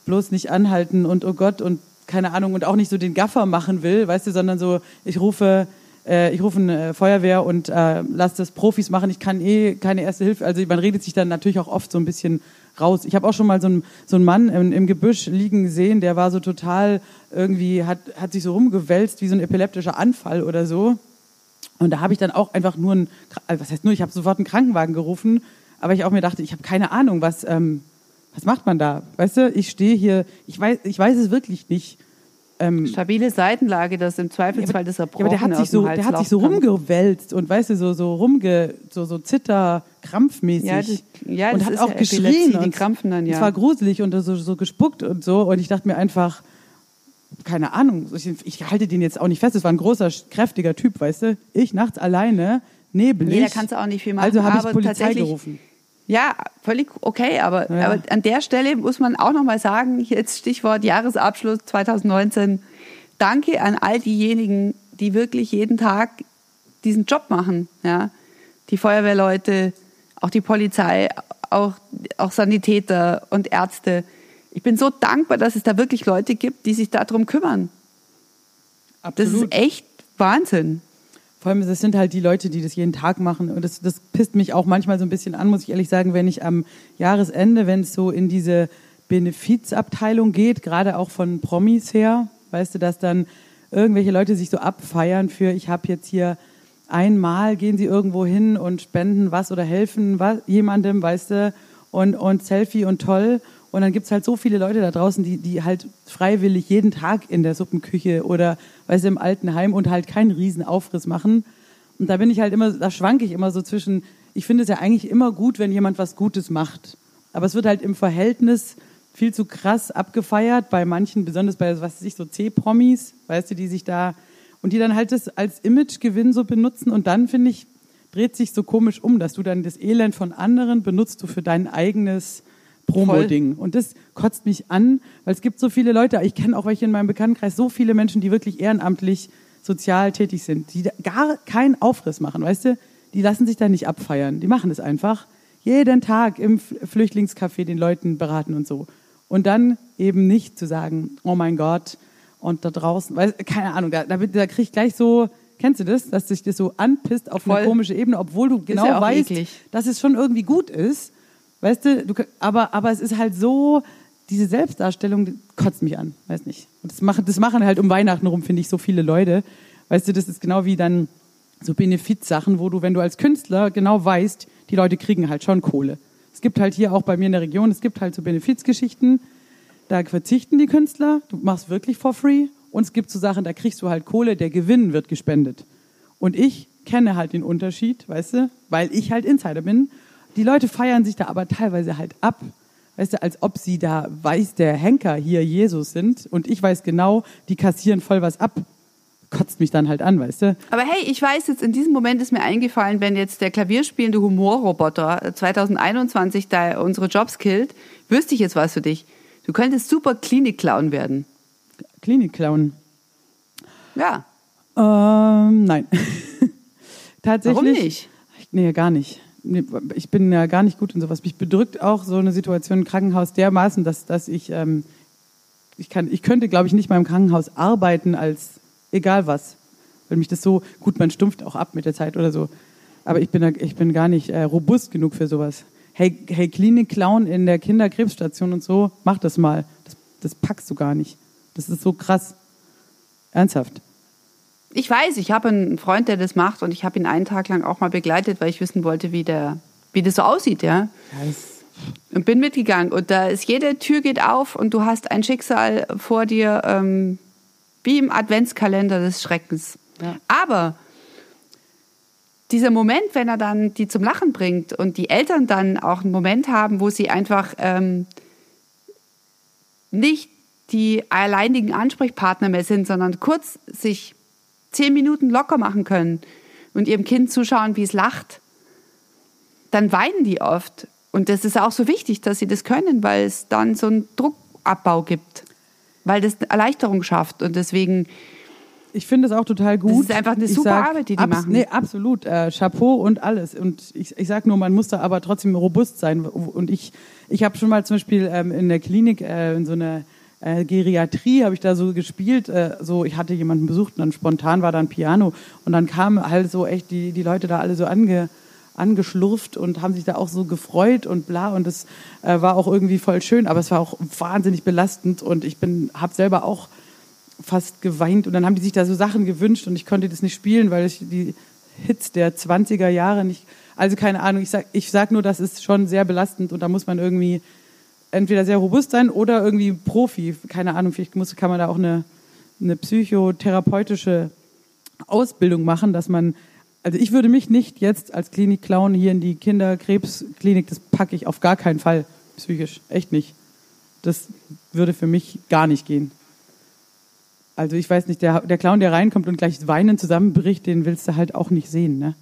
bloß nicht anhalten und oh Gott und keine Ahnung und auch nicht so den Gaffer machen will, weißt du, sondern so, ich rufe, äh, ich rufe eine Feuerwehr und äh, lass das Profis machen. Ich kann eh keine erste Hilfe. Also man redet sich dann natürlich auch oft so ein bisschen raus. Ich habe auch schon mal so einen, so einen Mann im, im Gebüsch liegen gesehen, der war so total irgendwie, hat, hat sich so rumgewälzt wie so ein epileptischer Anfall oder so. Und da habe ich dann auch einfach nur ein, was heißt nur, ich habe sofort einen Krankenwagen gerufen, aber ich auch mir dachte, ich habe keine Ahnung, was, ähm, was macht man da? Weißt du, ich stehe hier, ich weiß, ich weiß es wirklich nicht. Ähm, Stabile Seitenlage, das im Zweifelsfall ja, das Erbrochene ja, aber der hat sich so, der hat sich so rumgewälzt und weißt du, so, so rumge, so, so zitter, krampfmäßig. Ja, das, ja, und hat auch ja geschrien. Die krampfen dann, ja. Es war gruselig und so, so gespuckt und so. Und ich dachte mir einfach, keine Ahnung, ich, ich halte den jetzt auch nicht fest. Es war ein großer, kräftiger Typ, weißt du. Ich nachts alleine, nebelig. Nee, da kannst du auch nicht viel machen. Also habe ich Polizei gerufen. Ja, völlig okay, aber, ja. aber an der Stelle muss man auch nochmal sagen, jetzt Stichwort Jahresabschluss 2019, danke an all diejenigen, die wirklich jeden Tag diesen Job machen. Ja? Die Feuerwehrleute, auch die Polizei, auch, auch Sanitäter und Ärzte. Ich bin so dankbar, dass es da wirklich Leute gibt, die sich darum kümmern. Absolut. Das ist echt Wahnsinn. Vor allem, das sind halt die Leute, die das jeden Tag machen. Und das, das pisst mich auch manchmal so ein bisschen an, muss ich ehrlich sagen, wenn ich am Jahresende, wenn es so in diese Benefizabteilung geht, gerade auch von Promis her, weißt du, dass dann irgendwelche Leute sich so abfeiern für, ich habe jetzt hier einmal gehen sie irgendwo hin und spenden was oder helfen was, jemandem, weißt du, und, und Selfie und toll. Und dann gibt's halt so viele Leute da draußen, die, die halt freiwillig jeden Tag in der Suppenküche oder weißt du, im Altenheim und halt keinen riesen Aufriss machen. Und da bin ich halt immer, da schwanke ich immer so zwischen, ich finde es ja eigentlich immer gut, wenn jemand was Gutes macht. Aber es wird halt im Verhältnis viel zu krass abgefeiert bei manchen, besonders bei, was weiß ich, so C-Promis, weißt du, die sich da, und die dann halt das als Imagegewinn so benutzen und dann, finde ich, dreht sich so komisch um, dass du dann das Elend von anderen benutzt du für dein eigenes Promo-Ding. Und das kotzt mich an, weil es gibt so viele Leute, ich kenne auch welche in meinem Bekanntenkreis, so viele Menschen, die wirklich ehrenamtlich sozial tätig sind, die gar keinen Aufriss machen, weißt du? Die lassen sich da nicht abfeiern. Die machen es einfach. Jeden Tag im Flüchtlingscafé den Leuten beraten und so. Und dann eben nicht zu sagen, oh mein Gott, und da draußen, weil, keine Ahnung, da, da, da krieg ich gleich so, kennst du das, dass sich das so anpisst auf Voll. eine komische Ebene, obwohl du genau ja weißt, eklig. dass es schon irgendwie gut ist. Weißt du, du aber, aber es ist halt so, diese Selbstdarstellung die kotzt mich an, weiß nicht. Und das machen, das machen halt um Weihnachten rum, finde ich, so viele Leute. Weißt du, das ist genau wie dann so Benefizsachen, wo du, wenn du als Künstler genau weißt, die Leute kriegen halt schon Kohle. Es gibt halt hier auch bei mir in der Region, es gibt halt so Benefizgeschichten, da verzichten die Künstler, du machst wirklich for free. Und es gibt so Sachen, da kriegst du halt Kohle, der Gewinn wird gespendet. Und ich kenne halt den Unterschied, weißt du, weil ich halt Insider bin. Die Leute feiern sich da aber teilweise halt ab, weißt du, als ob sie da weiß der Henker hier Jesus sind. Und ich weiß genau, die kassieren voll was ab. Kotzt mich dann halt an, weißt du. Aber hey, ich weiß jetzt, in diesem Moment ist mir eingefallen, wenn jetzt der klavierspielende Humorroboter 2021 da unsere Jobs killt, wüsste ich jetzt was für dich. Du könntest super Klinik-Clown werden. Klinik-Clown. Ja. Ähm, nein. Tatsächlich. Warum nicht? Nee, gar nicht. Ich bin ja gar nicht gut in sowas. Mich bedrückt auch so eine Situation im Krankenhaus dermaßen, dass, dass ich, ähm, ich kann, ich könnte, glaube ich, nicht mal im Krankenhaus arbeiten als egal was. Weil mich das so, gut, man stumpft auch ab mit der Zeit oder so. Aber ich bin, ich bin gar nicht äh, robust genug für sowas. Hey, hey, Klinik-Clown in der Kinderkrebsstation und so, mach das mal. Das, das packst du gar nicht. Das ist so krass. Ernsthaft. Ich weiß, ich habe einen Freund, der das macht und ich habe ihn einen Tag lang auch mal begleitet, weil ich wissen wollte, wie, der, wie das so aussieht, ja. Das, Und bin mitgegangen und da ist jede Tür geht auf und du hast ein Schicksal vor dir, ähm, wie im Adventskalender des Schreckens. Ja. Aber dieser Moment, wenn er dann die zum Lachen bringt und die Eltern dann auch einen Moment haben, wo sie einfach ähm, nicht die alleinigen Ansprechpartner mehr sind, sondern kurz sich zehn Minuten locker machen können und ihrem Kind zuschauen, wie es lacht, dann weinen die oft. Und das ist auch so wichtig, dass sie das können, weil es dann so einen Druckabbau gibt, weil das eine Erleichterung schafft. Und deswegen, ich finde es auch total gut. ist einfach eine Ich super Arbeit, die die machen. Nee, absolut. Äh, Chapeau und alles. Und ich, ich sage nur, man muss da aber trotzdem robust sein. Und ich, ich habe schon mal zum Beispiel ähm, in der Klinik, äh, in so einer äh, Geriatrie, habe ich da so gespielt. Äh, so, ich hatte jemanden besucht und dann spontan war da ein Piano. Und dann kamen halt so echt die, die Leute da alle so ange, angeschlurft und haben sich da auch so gefreut und bla. Und das äh, war auch irgendwie voll schön. Aber es war auch wahnsinnig belastend. Und ich bin, habe selber auch fast geweint und dann haben die sich da so Sachen gewünscht und ich konnte das nicht spielen, weil ich die Hits der 20er Jahre nicht, also keine Ahnung, ich sag, ich sag nur, das ist schon sehr belastend und da muss man irgendwie entweder sehr robust sein oder irgendwie Profi, keine Ahnung, vielleicht muss, kann man da auch eine, eine psychotherapeutische Ausbildung machen, dass man, also ich würde mich nicht jetzt als Klinik-Clown hier in die Kinderkrebsklinik, das packe ich auf gar keinen Fall psychisch, echt nicht. Das würde für mich gar nicht gehen. Also ich weiß nicht, der, der Clown, der reinkommt und gleich weinend zusammenbricht, den willst du halt auch nicht sehen, ne?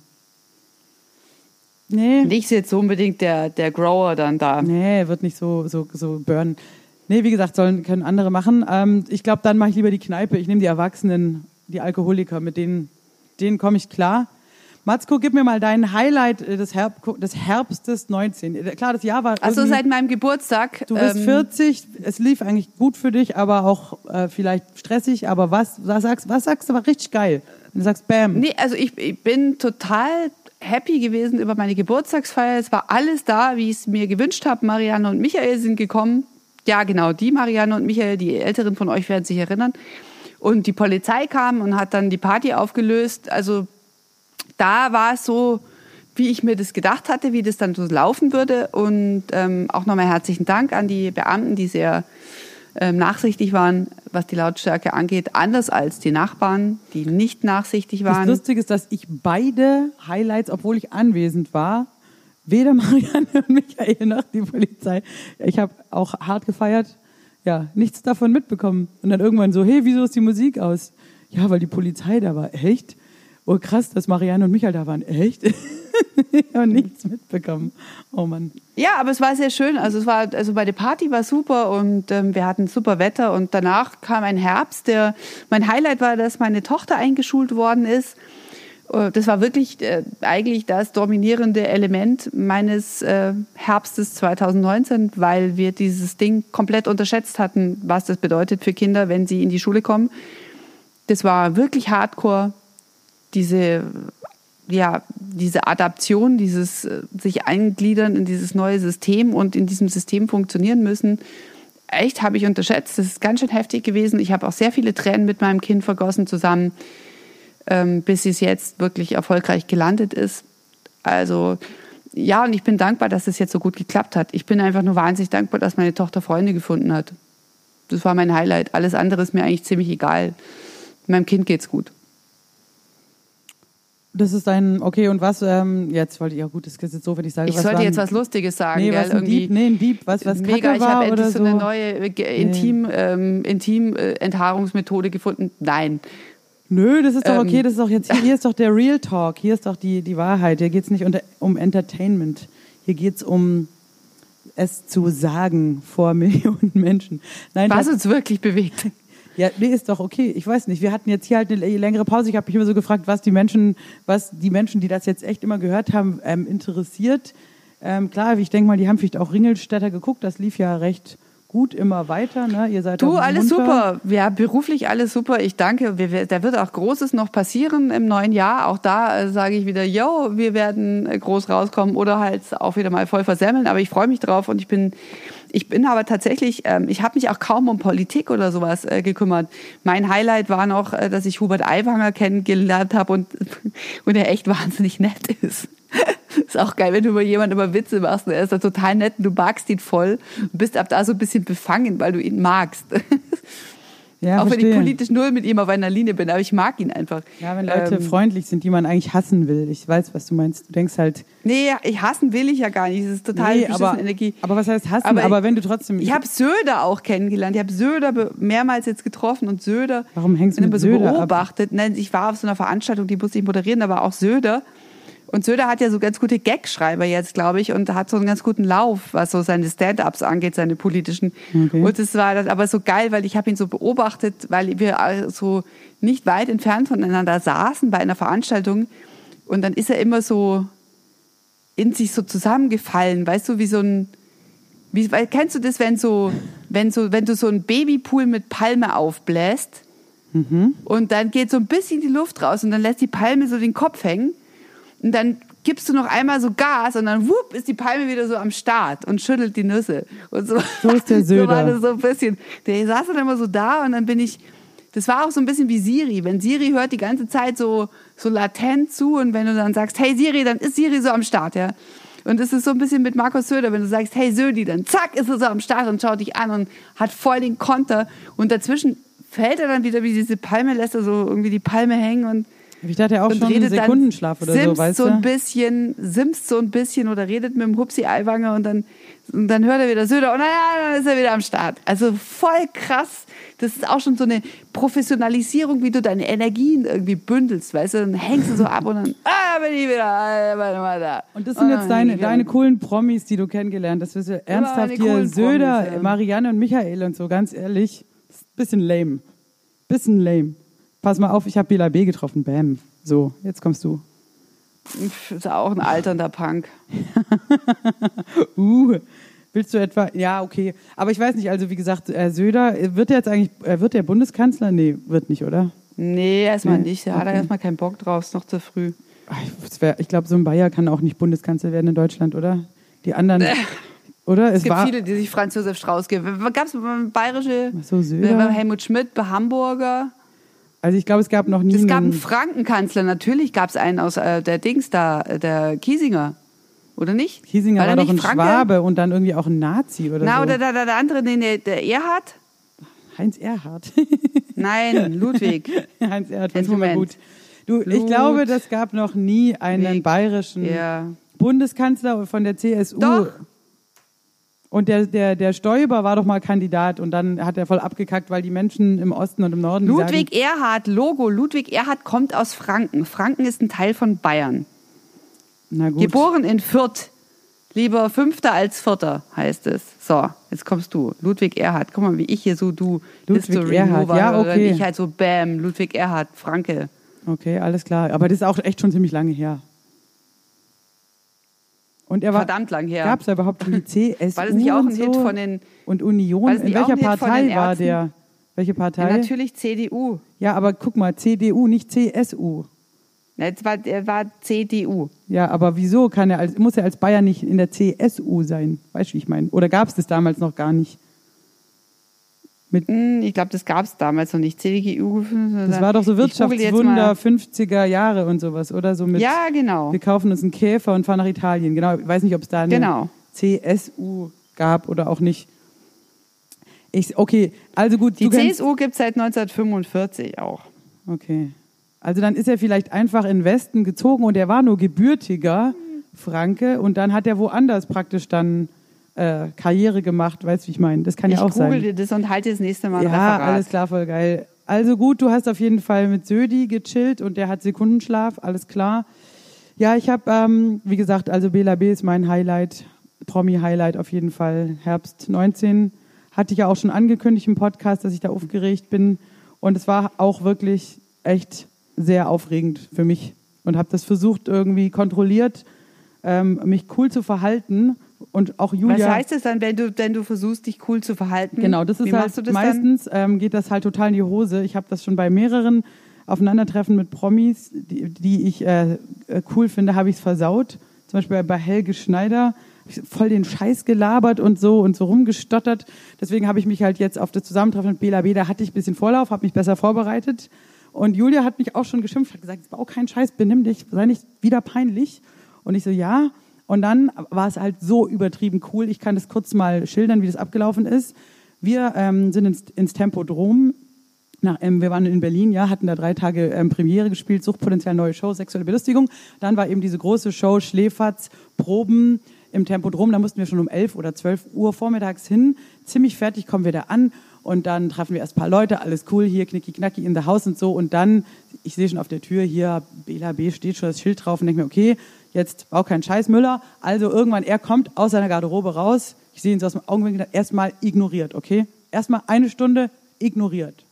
Nee, nicht jetzt so unbedingt der, der Grower dann da. nee, wird nicht so, so, so burnen. Nee, wie gesagt, sollen, können andere machen. Ähm, ich glaube, dann mache ich lieber die Kneipe. Ich nehme die Erwachsenen, die Alkoholiker, mit denen, denen komme ich klar. Matzko, gib mir mal dein Highlight äh, des, Herb des Herbstes 19. Äh, Klar, das Jahr war Also seit meinem Geburtstag. Du bist ähm, 40, es lief eigentlich gut für dich, aber auch äh, vielleicht stressig. Aber was, was sagst, was sagst du, war richtig geil? Wenn du sagst, bam. Nee, also ich, ich bin total happy gewesen über meine Geburtstagsfeier. Es war alles da, wie ich es mir gewünscht habe. Marianne und Michael sind gekommen. Ja, genau, die Marianne und Michael, die Älteren von euch werden sich erinnern. Und die Polizei kam und hat dann die Party aufgelöst. Also da war es so, wie ich mir das gedacht hatte, wie das dann so laufen würde. Und ähm, auch nochmal herzlichen Dank an die Beamten, die sehr ähm, nachsichtig waren, was die Lautstärke angeht, anders als die Nachbarn, die nicht nachsichtig Das waren. Lustige ist, dass ich beide Highlights, obwohl ich anwesend war, weder Marianne und Michael noch die Polizei, ich habe auch hart gefeiert, ja, nichts davon mitbekommen. Und dann irgendwann so, hey, wieso ist die Musik aus? Ja, weil die Polizei da war. Echt? Oh, krass, dass Marianne und Michael da waren. Echt? ich habe nichts mitbekommen. Oh Mann. Ja, aber es war sehr schön. Also es war, also bei der Party war super und ähm, wir hatten super Wetter und danach kam ein Herbst. Der, mein Highlight war, dass meine Tochter eingeschult worden ist. Äh, Das war wirklich äh, eigentlich das dominierende Element meines äh, Herbstes 2019, weil wir dieses Ding komplett unterschätzt hatten, was das bedeutet für Kinder, wenn sie in die Schule kommen. Das war wirklich hardcore. Diese ja, diese Adaption, dieses äh, sich eingliedern in dieses neue System und in diesem System funktionieren müssen, echt habe ich unterschätzt. Das ist ganz schön heftig gewesen. Ich habe auch sehr viele Tränen mit meinem Kind vergossen zusammen, ähm, bis es jetzt wirklich erfolgreich gelandet ist. Also ja, und ich bin dankbar, dass es jetzt so gut geklappt hat. Ich bin einfach nur wahnsinnig dankbar, dass meine Tochter Freunde gefunden hat. Das war mein Highlight. Alles andere ist mir eigentlich ziemlich egal. Meinem Kind geht's gut. Das ist ein, okay, und was, ähm, jetzt wollte ich, ja gut, das ist jetzt so, wenn ich sage, Ich was sollte jetzt was Lustiges sagen, Nee, gell? was ein Dieb, nee, ein Dieb, was, was Mega, ich habe endlich so, so. eine neue äh, Intim, ähm, Intim äh, Enthaarungsmethode gefunden. Nein. Nö, das ist doch Ähm, okay, das ist doch jetzt, hier ist doch der Real Talk, hier ist doch die, die Wahrheit. Hier geht's nicht unter, um Entertainment. Hier geht's um es zu sagen vor Millionen Menschen. Nein, Was das, uns wirklich bewegt. Ja, nee, ist doch okay. Ich weiß nicht. Wir hatten jetzt hier halt eine längere Pause. Ich habe mich immer so gefragt, was die Menschen, was die Menschen, die das jetzt echt immer gehört haben, ähm, interessiert. Ähm, klar, ich denke mal, die haben vielleicht auch Ringelstädter geguckt. Das lief ja recht gut immer weiter. Ne? Ihr seid Du, alles super. Ja, beruflich alles super. Ich danke. Wir, wir- da wird auch Großes noch passieren im neuen Jahr. Auch da äh, sage ich wieder, yo, wir werden äh, groß rauskommen oder halt auch wieder mal voll versemmeln. Aber ich freue mich drauf und ich bin, ich bin aber tatsächlich, ähm, ich habe mich auch kaum um Politik oder sowas äh, gekümmert. Mein Highlight war noch, äh, dass ich Hubert Aiwanger kennengelernt habe und, und er echt wahnsinnig nett ist. Ist auch geil, wenn du über jemanden immer Witze machst. und Er ist da total nett und du magst ihn voll und bist ab da so ein bisschen befangen, weil du ihn magst. Ja, auch wenn ich verstehe. politisch null mit ihm auf einer Linie bin, aber ich mag ihn einfach. Ja, wenn Leute Ähm, freundlich sind, die man eigentlich hassen will. Ich weiß, was du meinst. Du denkst halt, Nee, ich hassen will ich ja gar nicht. Das ist total nee, aber, Energie. aber was heißt hassen? Aber Aber, wenn du trotzdem. Ich habe Söder auch kennengelernt. Ich habe Söder mehrmals jetzt getroffen und Söder Warum hängst du immer mit so Söder ab? beobachtet. Nein, ich war auf so einer Veranstaltung, die musste ich moderieren, da war auch Söder. Und Söder hat ja so ganz gute Gagschreiber jetzt, glaube ich, und hat so einen ganz guten Lauf, was so seine Stand-ups angeht, seine politischen. Okay. Und es war dann aber so geil, weil ich habe ihn so beobachtet, weil wir so nicht weit entfernt voneinander saßen bei einer Veranstaltung. Und dann ist er immer so in sich so zusammengefallen, weißt du, wie so ein, wie, weil, kennst du das, wenn so, wenn so, wenn du so einen Babypool mit Palme aufbläst und dann geht so ein bisschen die Luft raus und dann lässt die Palme so den Kopf hängen und dann gibst du noch einmal so Gas und dann wupp, ist die Palme wieder so am Start und schüttelt die Nüsse. Und so, So ist der So war Söder. das so ein bisschen. Der saß dann immer so da und dann bin ich, das war auch so ein bisschen wie Siri. Wenn Siri hört die ganze Zeit so, so latent zu und wenn du dann sagst, hey Siri, dann ist Siri so am Start, ja. Und es ist so ein bisschen mit Markus Söder, wenn du sagst, hey Södi, dann zack, ist er so am Start und schaut dich an und hat voll den Konter. Und dazwischen fällt er dann wieder wie diese Palme, lässt er so irgendwie die Palme hängen und Ich dachte auch und schon einen redet Sekundenschlaf dann, oder so, simst weißt so ein du? bisschen, simst so ein bisschen oder redet mit dem Hupsi Eiwanger und dann, und dann hört er wieder Söder und dann, dann ist er wieder am Start. Also voll krass. Das ist auch schon so eine Professionalisierung, wie du deine Energien irgendwie bündelst, weißt du? Dann hängst du so ab und dann, ah, bin ich wieder, ah, warte mal da. Und das sind dann jetzt deine, deine coolen Promis, die du kennengelernt hast. Das ist ja ernsthaft hier Söder, Promis, ja. Marianne und Michael und so, ganz ehrlich. Bisschen lame. Bisschen lame. Pass mal auf, ich habe Bela B getroffen. Bam. So, jetzt kommst du. Ist auch ein alternder Punk. Uh, willst du etwa? Ja, okay. Aber ich weiß nicht, also wie gesagt, äh, Söder, äh, wird er jetzt eigentlich, äh, wird der Bundeskanzler? Nee, wird nicht, oder? Nee, erstmal Nee, nicht. Da hat er okay. erstmal keinen Bock drauf, ist noch zu früh. Es Ich glaube, so ein Bayer kann auch nicht Bundeskanzler werden in Deutschland, oder? Die anderen, oder? Es gibt viele, die sich Franz Josef Strauß geben. Gab es bayerische, Ach so, Söder. bei Helmut Schmidt, bei Hamburger. Also ich glaube, es gab noch nie Es gab einen Frankenkanzler, natürlich gab es einen aus äh, der Dings da, äh, der Kiesinger. Oder nicht? Kiesinger War war doch ein Franke? Schwabe und dann irgendwie auch ein Nazi oder Na, so. oder der, der, der andere, den der, der Erhard? Heinz Erhardt. Nein, Ludwig. Heinz Jetzt fand's mir Moment. gut. Du, ich Blut. glaube, das gab noch nie einen Weg. bayerischen Ja. Bundeskanzler von der CSU. Doch. Und der, der, der Stoiber war doch mal Kandidat und dann hat er voll abgekackt, weil die Menschen im Osten und im Norden Ludwig Erhard, Logo. Ludwig Erhard kommt aus Franken. Franken ist ein Teil von Bayern. sagen, na gut. Geboren in Fürth. Lieber Fünfter als Vierter heißt es. So, jetzt kommst du. Ludwig Erhard. Guck mal, wie ich hier so, du Ludwig History Erhard. Ja, okay. Ich halt so, bam, Ludwig Erhard, Franke. Okay, alles klar. Aber das ist auch echt schon ziemlich lange her. Und er war, Verdammt lang her. Gab es da überhaupt die CSU War das nicht auch ein und so? Hit von den, Und Union? In welcher Partei war der? Welche ja, Partei? natürlich CDU. Ja, aber guck mal, CDU, nicht CSU. Na, Jetzt war, er war CDU. Ja, aber wieso kann er als, muss er als Bayern nicht in der CSU sein? Weißt du, wie ich meine? Oder gab es das damals noch gar nicht? Hm, Ich glaube, das gab es damals noch nicht. CDU. Das war doch so Wirtschaftswunder 50er Jahre und sowas, oder? So mit, Ja, genau. wir kaufen uns einen Käfer und fahren nach Italien. Genau, ich weiß nicht, ob es da eine Genau. CSU gab oder auch nicht. Ich, okay, also gut, Die CSU gibt es seit 1945 auch. Okay. Also dann ist er vielleicht einfach in den Westen gezogen und er war nur gebürtiger Franke und dann hat er woanders praktisch dann äh, Karriere gemacht, weißt du, wie ich meine? Das kann Ich ja auch google sein. dir das und halte das nächste Mal Ja, alles klar, voll geil. Also gut, du hast auf jeden Fall mit Södi gechillt und der hat Sekundenschlaf, alles klar. Ja, ich habe, ähm, wie gesagt, also Bela B ist mein Highlight, Promi-Highlight auf jeden Fall. Herbst 19 hatte ich ja auch schon angekündigt im Podcast, dass ich da aufgeregt bin. Und es war auch wirklich echt sehr aufregend für mich und habe das versucht irgendwie kontrolliert, ähm, mich cool zu verhalten und auch Julia. Was heißt das dann, wenn du, wenn du versuchst, dich cool zu verhalten? Genau, das ist Wie halt das meistens ähm, geht das halt total in die Hose. Ich habe das schon bei mehreren Aufeinandertreffen mit Promis, die, die ich äh, äh, cool finde, habe ich es versaut. Zum Beispiel bei Helge Schneider voll den Scheiß gelabert und so und so rumgestottert. Deswegen habe ich mich halt jetzt auf das Zusammentreffen mit Bela B, da hatte ich ein bisschen Vorlauf, habe mich besser vorbereitet. Und Julia hat mich auch schon geschimpft, hat gesagt, bau keinen Scheiß, benimm dich, sei nicht wieder peinlich. Und ich so, ja. Und dann war es halt so übertrieben cool. Ich kann das kurz mal schildern, wie das abgelaufen ist. Wir ähm, sind ins, ins Tempodrom. Nach, ähm, wir waren in Berlin, ja, hatten da drei Tage ähm, Premiere gespielt, Suchtpotenzial, neue Show, sexuelle Belustigung. Dann war eben diese große Show Schläferz, Proben im Tempodrom. Da mussten wir schon um 11 oder 12 Uhr vormittags hin. Ziemlich fertig kommen wir da an und dann treffen wir erst paar Leute, alles cool, hier knicki knacki in the house und so. Und dann, ich sehe schon auf der Tür, hier Bela B steht schon das Schild drauf und denke mir, okay, jetzt bau keinen Scheiß, Müller. Also irgendwann, er kommt aus seiner Garderobe raus. Ich sehe ihn so aus dem Augenwinkel, erstmal ignoriert, okay? Erstmal eine Stunde ignoriert.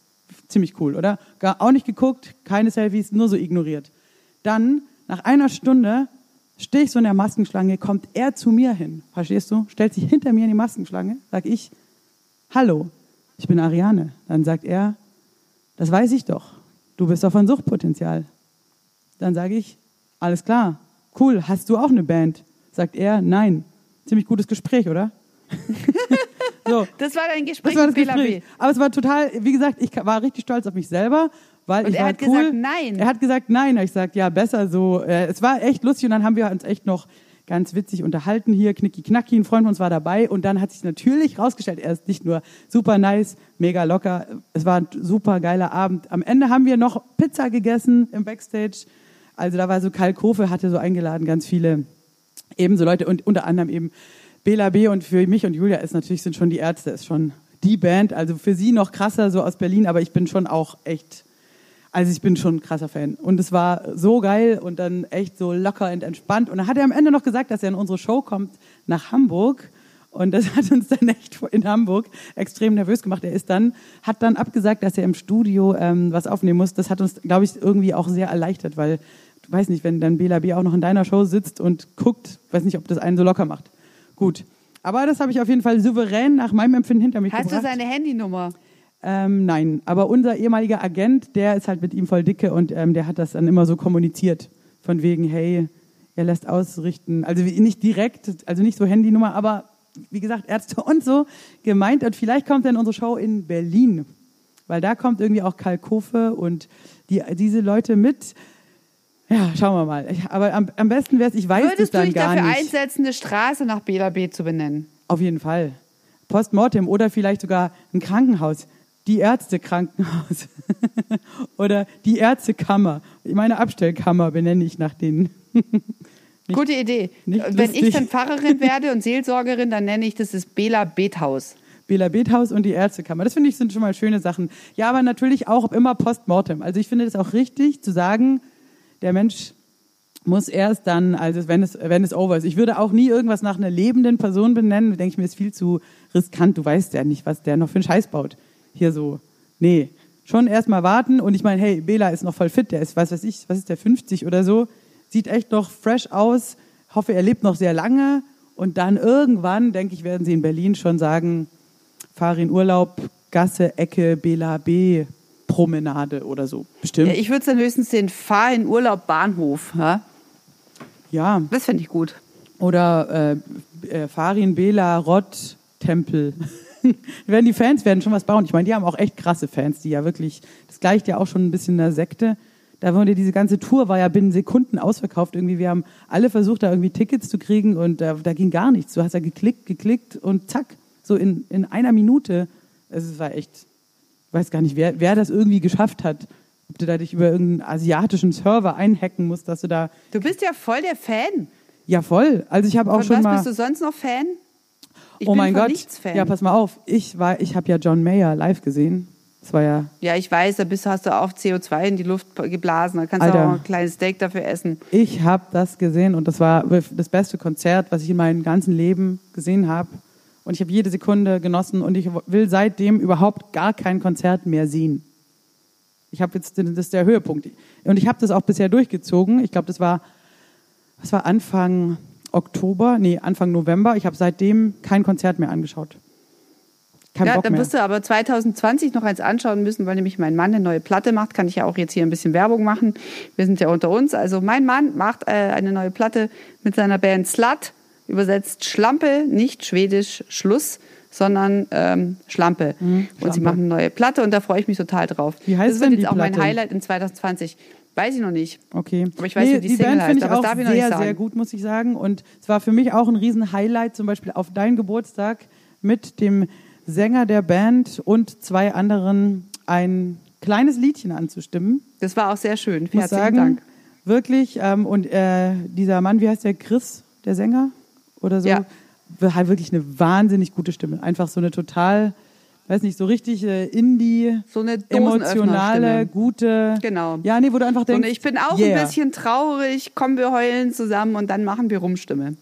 Ziemlich cool, oder? Gar auch nicht geguckt, keine Selfies, nur so ignoriert. Dann, nach einer Stunde, stehe ich so in der Maskenschlange, kommt er zu mir hin. Verstehst du? Stellt sich hinter mir in die Maskenschlange, sag ich, hallo, ich bin Ariane. Dann sagt er, das weiß ich doch. Du bist doch von Suchtpotenzial. Dann sage ich, alles klar, cool, hast du auch eine Band? Sagt er, nein. Ziemlich gutes Gespräch, oder? so, Das war dein Gespräch das war das Gespräch. Aber es war total, wie gesagt, ich war richtig stolz auf mich selber, weil Und ich er war hat cool. gesagt, nein. Er hat gesagt nein. Ich gesagt, ja, besser so. Äh, Es war echt lustig und dann haben wir uns echt noch ganz witzig unterhalten hier. Knicki Knacki, ein Freund von uns war dabei und dann hat sich natürlich rausgestellt, er ist nicht nur super nice, mega locker. Es war ein super geiler Abend. Am Ende haben wir noch Pizza gegessen im Backstage. Also da war so Karl Kofe, hatte so eingeladen, ganz viele ebenso Leute und unter anderem eben Bela B. und für mich und Julia ist natürlich sind schon die Ärzte, ist schon die Band. Also für sie noch krasser so aus Berlin, aber ich bin schon auch echt, also ich bin schon ein krasser Fan. Und es war so geil und dann echt so locker und entspannt. Und dann hat er am Ende noch gesagt, dass er in unsere Show kommt nach Hamburg. Und das hat uns dann echt in Hamburg extrem nervös gemacht. Er ist dann, hat dann abgesagt, dass er im Studio ähm, was aufnehmen muss. Das hat uns, glaube ich, irgendwie auch sehr erleichtert, weil, du weißt nicht, wenn dann Bela B auch noch in deiner Show sitzt und guckt, weiß nicht, ob das einen so locker macht. Gut. Aber das habe ich auf jeden Fall souverän nach meinem Empfinden hinter mich Hast du gebracht. seine Handynummer? Ähm, nein, aber unser ehemaliger Agent, der ist halt mit ihm voll dicke und ähm, der hat das dann immer so kommuniziert. Von wegen, hey, er lässt ausrichten. Also nicht direkt, also nicht so Handynummer, aber wie gesagt, Ärzte und so gemeint. Und vielleicht kommt in unsere Show in Berlin. weil da kommt irgendwie auch Kalkofe und die, diese Leute mit. Ja, schauen wir mal. Ich, aber am, am besten wäre es, ich weiß es Würdest du dann dich gar dafür nicht. einsetzen, eine Straße nach Bela B zu benennen? Auf jeden Fall. Postmortem oder vielleicht sogar ein Krankenhaus. Die Ärztekrankenhaus. oder die Ärztekammer. Meine Abstellkammer benenne ich nach denen. Gute Idee. nicht Wenn ich dann Pfarrerin werde und Seelsorgerin, dann nenne ich das das Bela Bethaus. Bela Bethaus und die Ärztekammer. Das finde ich sind schon mal schöne Sachen. Ja, aber natürlich auch immer Postmortem. Also ich finde es auch richtig zu sagen, der Mensch muss erst dann, also wenn es, wenn es over ist. Ich würde auch nie irgendwas nach einer lebenden Person benennen. Denke ich mir, ist viel zu riskant. Du weißt ja nicht, was der noch für einen Scheiß baut. Hier so. Nee. Schon erst mal warten. Und ich meine, hey, Bela ist noch voll fit. Der ist, was weiß ich, was ist der, 50 oder so. Sieht echt noch fresh aus. Hoffe, er lebt noch sehr lange. Und dann irgendwann, denke ich, werden sie in Berlin schon sagen, fahre in Urlaub, Gasse, Ecke, Bela B, Promenade oder so. Bestimmt. Ja, ich würde es dann höchstens den Fahr in Urlaub Bahnhof. Ja? Ja. Das finde ich gut. Oder äh, äh, Farin, Bela, Rott, Tempel. werden die Fans werden schon was bauen. Ich meine, die haben auch echt krasse Fans, die ja wirklich, das gleicht ja auch schon ein bisschen einer Sekte. Da wurde diese ganze Tour war ja binnen Sekunden ausverkauft. Irgendwie, wir haben alle versucht, da irgendwie Tickets zu kriegen und da, da ging gar nichts. Du hast ja geklickt, geklickt und zack, so in, in einer Minute. Es war echt, weiß gar nicht, wer, wer das irgendwie geschafft hat. Ob du da dich über irgendeinen asiatischen Server einhacken musst, dass du da, Du bist ja voll der Fan. ja voll. Also ich habe auch Von schon was mal. bist du sonst noch Fan? Ich oh bin mein Gott. nichts Fan. Ja, pass mal auf. Ich war, ich habe ja John Mayer live gesehen. Das war ja, Ja, ich weiß, da bist, hast du auch CO2 in die Luft geblasen. Da kannst Alter. du auch ein kleines Steak dafür essen. ich habe das gesehen und das war das beste Konzert, was ich in meinem ganzen Leben gesehen habe. Und ich habe jede Sekunde genossen und ich will seitdem überhaupt gar kein Konzert mehr sehen. Ich habe jetzt, das ist der Höhepunkt. Und ich habe das auch bisher durchgezogen. Ich glaube, das war, das war Anfang Oktober, nee, Anfang November. Ich habe seitdem kein Konzert mehr angeschaut. Kein ja, Bock dann wirst du aber 2020 noch eins anschauen müssen, weil nämlich mein Mann eine neue Platte macht. Kann ich ja auch jetzt hier ein bisschen Werbung machen. Wir sind ja unter uns. Also mein Mann macht äh, eine neue Platte mit seiner Band Slut. Übersetzt Schlampe, nicht schwedisch Schluss, sondern ähm, Schlampe. Und sie Mhm, Schlampe. machen eine neue Platte und da freue ich mich total drauf. Wie heißt das wird jetzt auch mein Platte? Highlight in 2020. Weiß ich noch nicht. Okay. Aber ich weiß, wie die die Single Band finde heißt, ich aber auch darf ich noch sehr, sehr gut, muss ich sagen. Und es war für mich auch ein Riesen-Highlight, zum Beispiel auf deinen Geburtstag mit dem Sänger der Band und zwei anderen ein kleines Liedchen anzustimmen. Das war auch sehr schön. Herzlichen sagen, Dank. wirklich. Ähm, und äh, dieser Mann, wie heißt der? Chris, der Sänger? Oder so? Ja. Hat wirklich eine wahnsinnig gute Stimme. Einfach so eine total, weiß nicht, so richtig äh, Indie, So eine emotionale, gute. Genau. Ja, nee, wo du einfach So, denkst. und ich bin auch yeah. ein bisschen traurig, kommen wir heulen zusammen und dann machen wir Rumstimme.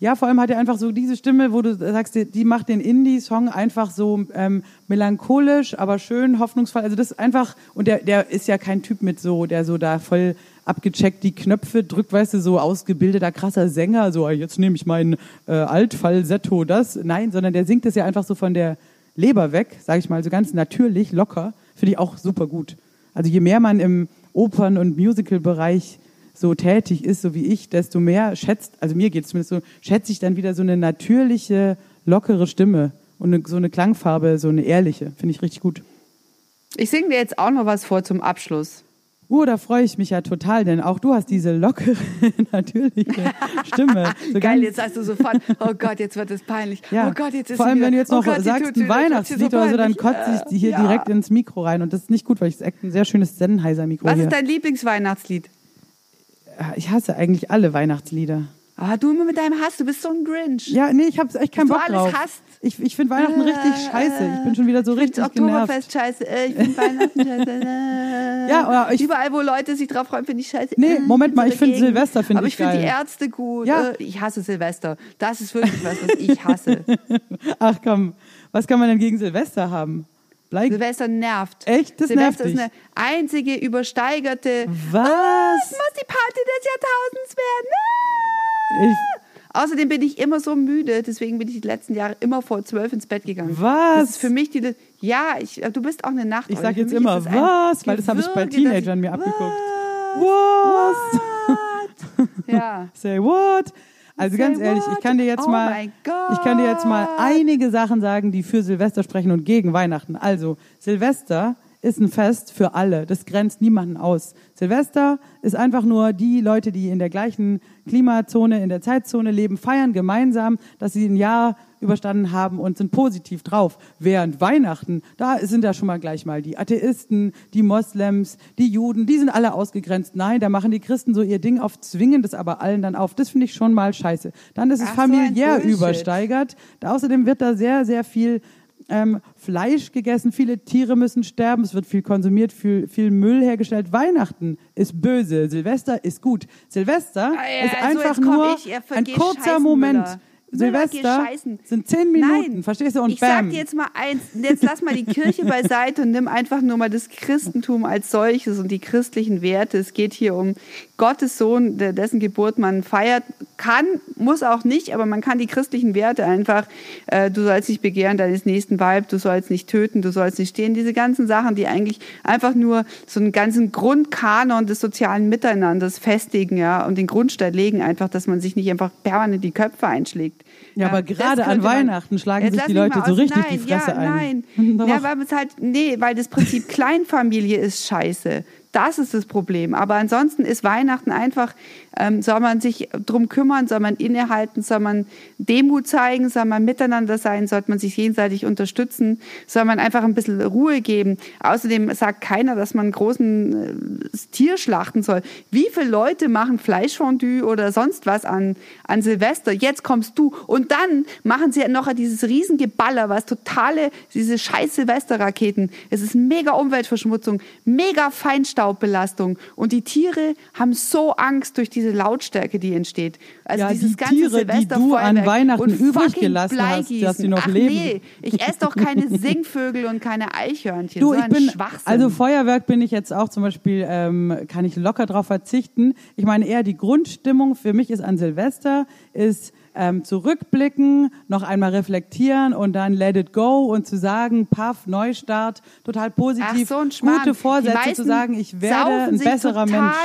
Ja, vor allem hat er einfach so diese Stimme, wo du sagst, die die macht den Indie-Song einfach so ähm, melancholisch, aber schön, hoffnungsvoll. Also das ist einfach, und der, der ist ja kein Typ mit so, der so da voll abgecheckt die Knöpfe drückt, weißt du, so ausgebildeter, krasser Sänger, so jetzt nehme ich meinen äh, Altfalsetto, das. Nein, sondern der singt das ja einfach so von der Leber weg, sage ich mal, so ganz natürlich, locker. Finde ich auch super gut. Also je mehr man im Opern- und Musical-Bereich so tätig ist, so wie ich, desto mehr schätzt, also mir geht es zumindest so, schätze ich dann wieder so eine natürliche, lockere Stimme und eine, so eine Klangfarbe, so eine ehrliche. Finde ich richtig gut. Ich singe dir jetzt auch noch was vor zum Abschluss. Uh, da freue ich mich ja total, denn auch du hast diese lockere, natürliche Stimme. So Geil, jetzt hast du sofort, oh Gott, jetzt wird es peinlich. Ja, Oh Gott, jetzt ist vor allem wieder- wenn du jetzt oh noch Gott, die sagst, ein Weihnachtslied so oder so, dann peinlich. kotze ich hier Ja. direkt ins Mikro rein und das ist nicht gut, weil ich echt ein sehr schönes Sennheiser-Mikro Was hier. ist dein Lieblingsweihnachtslied? Ich hasse eigentlich alle Weihnachtslieder. Ah, du immer mit deinem Hass, du bist so ein Grinch. Ja, nee, ich habe echt keinen Bock du alles drauf. hasst. Ich, ich finde Weihnachten richtig scheiße. Ich bin schon wieder so Ich richtig genervt. Oktoberfest scheiße, äh, ich finde Weihnachten scheiße. äh. Ja, ich- Überall, wo Leute sich drauf freuen, finde ich scheiße. Nee, äh, Moment mal, ich find dagegen. Silvester find Aber ich ich finde die. Ärzte gut. Ja. Äh, Ich hasse Silvester. Das ist wirklich was, was ich hasse. Ach komm, was kann man denn gegen Silvester haben? Bleib Silvester nervt. Echt? Das Silvester nervt ist eine einzige übersteigerte. Was? Es muss die Party des Jahrtausends werden. Ich, Außerdem bin ich immer so müde, deswegen bin ich die letzten Jahre immer vor zwölf ins Bett gegangen. Was? Das ist für mich die. Ja, ich, du bist auch eine Nacht. ich sage jetzt immer was, weil das habe ich bei Teenagern mir abgeguckt. Was? Was? Ja. Say what? Also ganz Say ehrlich, what? ich kann dir jetzt Oh mal, ich kann dir jetzt mal einige Sachen sagen, die für Silvester sprechen und gegen Weihnachten. Also Silvester ist ein Fest für alle. Das grenzt niemanden aus. Silvester ist einfach nur die Leute, die in der gleichen Klimazone, in der Zeitzone leben, feiern gemeinsam, dass sie ein Jahr überstanden haben und sind positiv drauf. Während Weihnachten, da sind da schon mal gleich mal die Atheisten, die Moslems, die Juden, die sind alle ausgegrenzt. Nein, da machen die Christen so ihr Ding auf, zwingen das aber allen dann auf. Das finde ich schon mal scheiße. Dann ist es Ach, so familiär Bullshit. übersteigert. Da, außerdem wird da sehr, sehr viel ähm, Fleisch gegessen, viele Tiere müssen sterben, es wird viel konsumiert, viel, viel Müll hergestellt. Weihnachten ist böse, Silvester ist gut. Silvester Ah, ja, ist also einfach nur ein kurzer Moment. Silvester sind zehn Minuten, Nein, verstehst du? Und ich bam. sag dir jetzt mal eins, jetzt lass mal die Kirche beiseite und nimm einfach nur mal das Christentum als solches und die christlichen Werte. Es geht hier um Gottes Sohn, dessen Geburt man feiert. Kann, muss auch nicht, aber man kann die christlichen Werte einfach, äh, du sollst nicht begehren deines nächsten Weib, du sollst nicht töten, du sollst nicht stehen. Diese ganzen Sachen, die eigentlich einfach nur so einen ganzen Grundkanon des sozialen Miteinanders festigen, ja, und den Grundstein legen einfach, dass man sich nicht einfach permanent die Köpfe einschlägt. Ja, aber gerade an könnte man- Weihnachten schlagen sich die Leute so richtig nein, die Fresse ja, ein. Nein, ja, weil es halt, nee, weil das Prinzip Kleinfamilie ist scheiße. Das ist das Problem. Aber ansonsten ist Weihnachten einfach, ähm, soll man sich drum kümmern, soll man innehalten, soll man Demut zeigen, soll man miteinander sein, sollte man sich gegenseitig unterstützen, soll man einfach ein bisschen Ruhe geben. Außerdem sagt keiner, dass man großen äh, Tier schlachten soll. Wie viele Leute machen Fleischfondue oder sonst was an, an Silvester? Jetzt kommst du. Und dann machen sie noch dieses Riesengeballer, was totale, diese scheiß Silvesterraketen. Es ist mega Umweltverschmutzung, mega Feinstaubbelastung. Und die Tiere haben so Angst durch diese Lautstärke, die entsteht. Also Ja, dieses die ganze Tiere, die du an Weihnachten übrig gelassen hast, dass sie noch Ach leben. nee, ich esse doch keine Singvögel und keine Eichhörnchen. Du, so ich ein bin, Schwachsinn. also Feuerwerk bin ich jetzt auch zum Beispiel, ähm, kann ich locker drauf verzichten. Ich meine eher die Grundstimmung für mich ist an Silvester, ist ähm, zurückblicken, noch einmal reflektieren und dann let it go und zu sagen, paff, Neustart, total positiv, Ach, so ein gute Vorsätze zu sagen, ich werde ein besserer Mensch.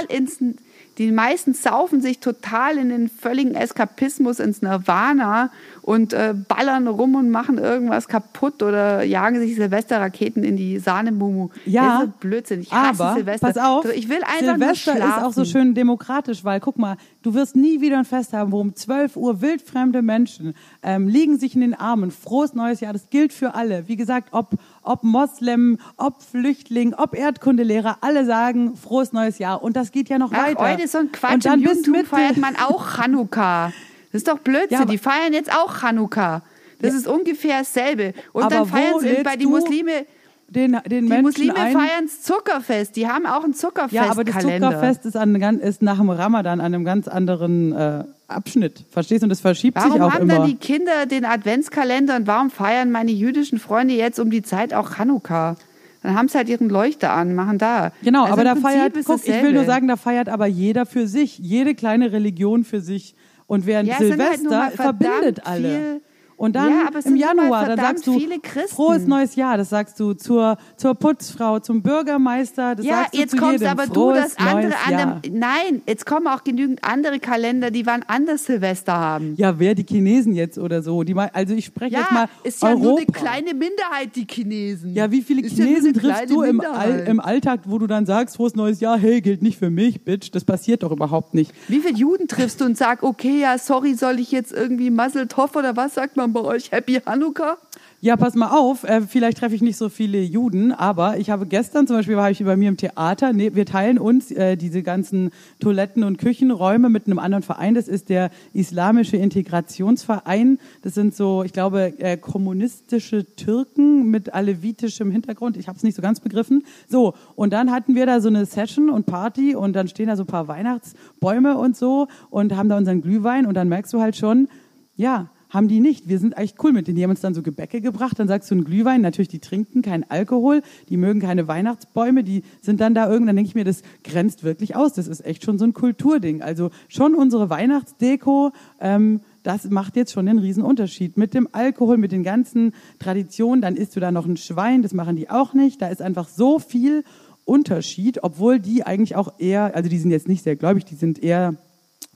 Die meisten saufen sich total in den völligen Eskapismus ins Nirvana und äh, ballern rum und machen irgendwas kaputt oder jagen sich Silvesterraketen in die Sahnemumu. Ja, das ist Blödsinn. Ich hasse aber Silvester. pass auf, ich will einfach Silvester nur schlafen. ist auch so schön demokratisch, weil guck mal, du wirst nie wieder ein Fest haben, wo um 12 Uhr wildfremde Menschen ähm, liegen sich in den Armen. Frohes neues Jahr, das gilt für alle. Wie gesagt, ob, ob Moslem, ob Flüchtling, ob Erdkundelehrer, alle sagen frohes neues Jahr und das geht ja noch Ach, weiter. heute so ein Quatsch. Und dann Im bis Judentum feiert man auch Chanukka. Das ist doch Blödsinn. Ja, die feiern jetzt auch Chanukka. Das ist ungefähr dasselbe. Und Aber dann feiern sie, bei die Muslime, den, den die Menschen Muslime ein. feiern das Zuckerfest. Die haben auch ein Zuckerfest. Ja, aber das Zuckerfest ist, an, ist nach dem Ramadan an einem ganz anderen äh, Abschnitt. Verstehst du? Und das verschiebt sich Warum auch haben immer. dann die Kinder den Adventskalender und warum feiern meine jüdischen Freunde jetzt um die Zeit auch Chanukka? Dann haben sie halt ihren Leuchter an, machen da. Genau, Also aber da feiert, guck, ich will nur sagen, da feiert aber jeder für sich, jede kleine Religion für sich. Und während Ja, halt Silvester verdammt verbindet alle. Und dann Ja, im Januar, dann sagst du viele Christen. frohes neues Jahr, das sagst du zur, zur Putzfrau, zum Bürgermeister, das Ja, sagst du jetzt zu kommst jedem. aber du, frohes das andere an dem, Nein, jetzt kommen auch genügend andere Kalender, die wann anders Silvester haben. Ja, wer die Chinesen jetzt oder so, die mal, also ich spreche jetzt mal ist ja Europa. nur eine kleine Minderheit, die Chinesen. Ja, wie viele Ist ja Chinesen eine triffst du im, All, im Alltag, wo du dann sagst, frohes neues Jahr, hey, gilt nicht für mich, Bitch, das passiert doch überhaupt nicht. Wie viele Juden triffst du und sag, okay, ja, sorry, soll ich jetzt irgendwie Mazel Tov oder was sagt man bei euch? Happy Hanukkah? Ja, pass mal auf, äh, vielleicht treffe ich nicht so viele Juden, aber ich habe gestern zum Beispiel, war ich bei mir im Theater, nee, wir teilen uns äh, diese ganzen Toiletten- und Küchenräume mit einem anderen Verein, das ist der Islamische Integrationsverein, das sind so, ich glaube, äh, kommunistische Türken mit alevitischem Hintergrund, ich habe es nicht so ganz begriffen. So, und dann hatten wir da so eine Session und Party und dann stehen da so ein paar Weihnachtsbäume und so und haben da unseren Glühwein und dann merkst du halt schon, ja, haben die nicht. Wir sind echt cool mit denen. Die haben uns dann so Gebäcke gebracht. Dann sagst du einen Glühwein. Natürlich, die trinken keinen Alkohol. Die mögen keine Weihnachtsbäume. Die sind dann da irgendwann. Denke ich mir, das grenzt wirklich aus. Das ist echt schon so ein Kulturding. Also schon unsere Weihnachtsdeko. Ähm, das macht jetzt schon einen riesen Unterschied. Mit dem Alkohol, mit den ganzen Traditionen. Dann isst du da noch ein Schwein. Das machen die auch nicht. Da ist einfach so viel Unterschied, obwohl die eigentlich auch eher, also die sind jetzt nicht sehr gläubig, die sind eher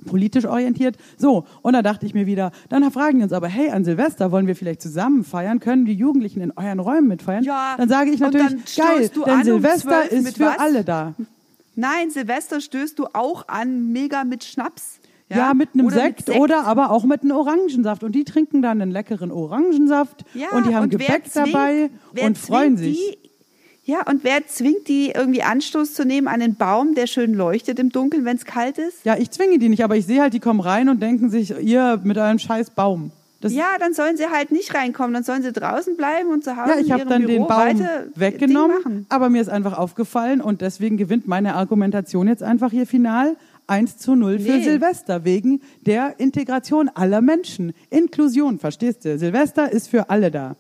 politisch orientiert. So, und da dachte ich mir wieder, dann fragen die uns aber, hey, an Silvester wollen wir vielleicht zusammen feiern? Können die Jugendlichen in euren Räumen mitfeiern? Ja, dann sage ich und natürlich, geil, denn an um Silvester 12 ist mit für was? alle da. Nein, Silvester stößt du auch an, mega mit Schnaps. Ja, mit einem Oder Sekt, oder aber auch mit einem Orangensaft. Und die trinken dann einen leckeren Orangensaft Ja, und die haben wer Gebäck zwingt- dabei und freuen sich. Die, ja, und wer zwingt die irgendwie Anstoß zu nehmen an einen Baum, der schön leuchtet im Dunkeln, wenn es kalt ist? Ja, ich zwinge die nicht, aber ich sehe halt, die kommen rein und denken sich, ihr mit eurem scheiß Baum. Das, Ja, dann sollen sie halt nicht reinkommen, dann sollen sie draußen bleiben und zu Hause Ja, ich habe dann Büro den Baum weggenommen, aber mir ist einfach aufgefallen und deswegen gewinnt meine Argumentation jetzt einfach hier final 1 zu 0 für Nee. Silvester wegen der Integration aller Menschen. Inklusion, verstehst du? Silvester ist für alle da.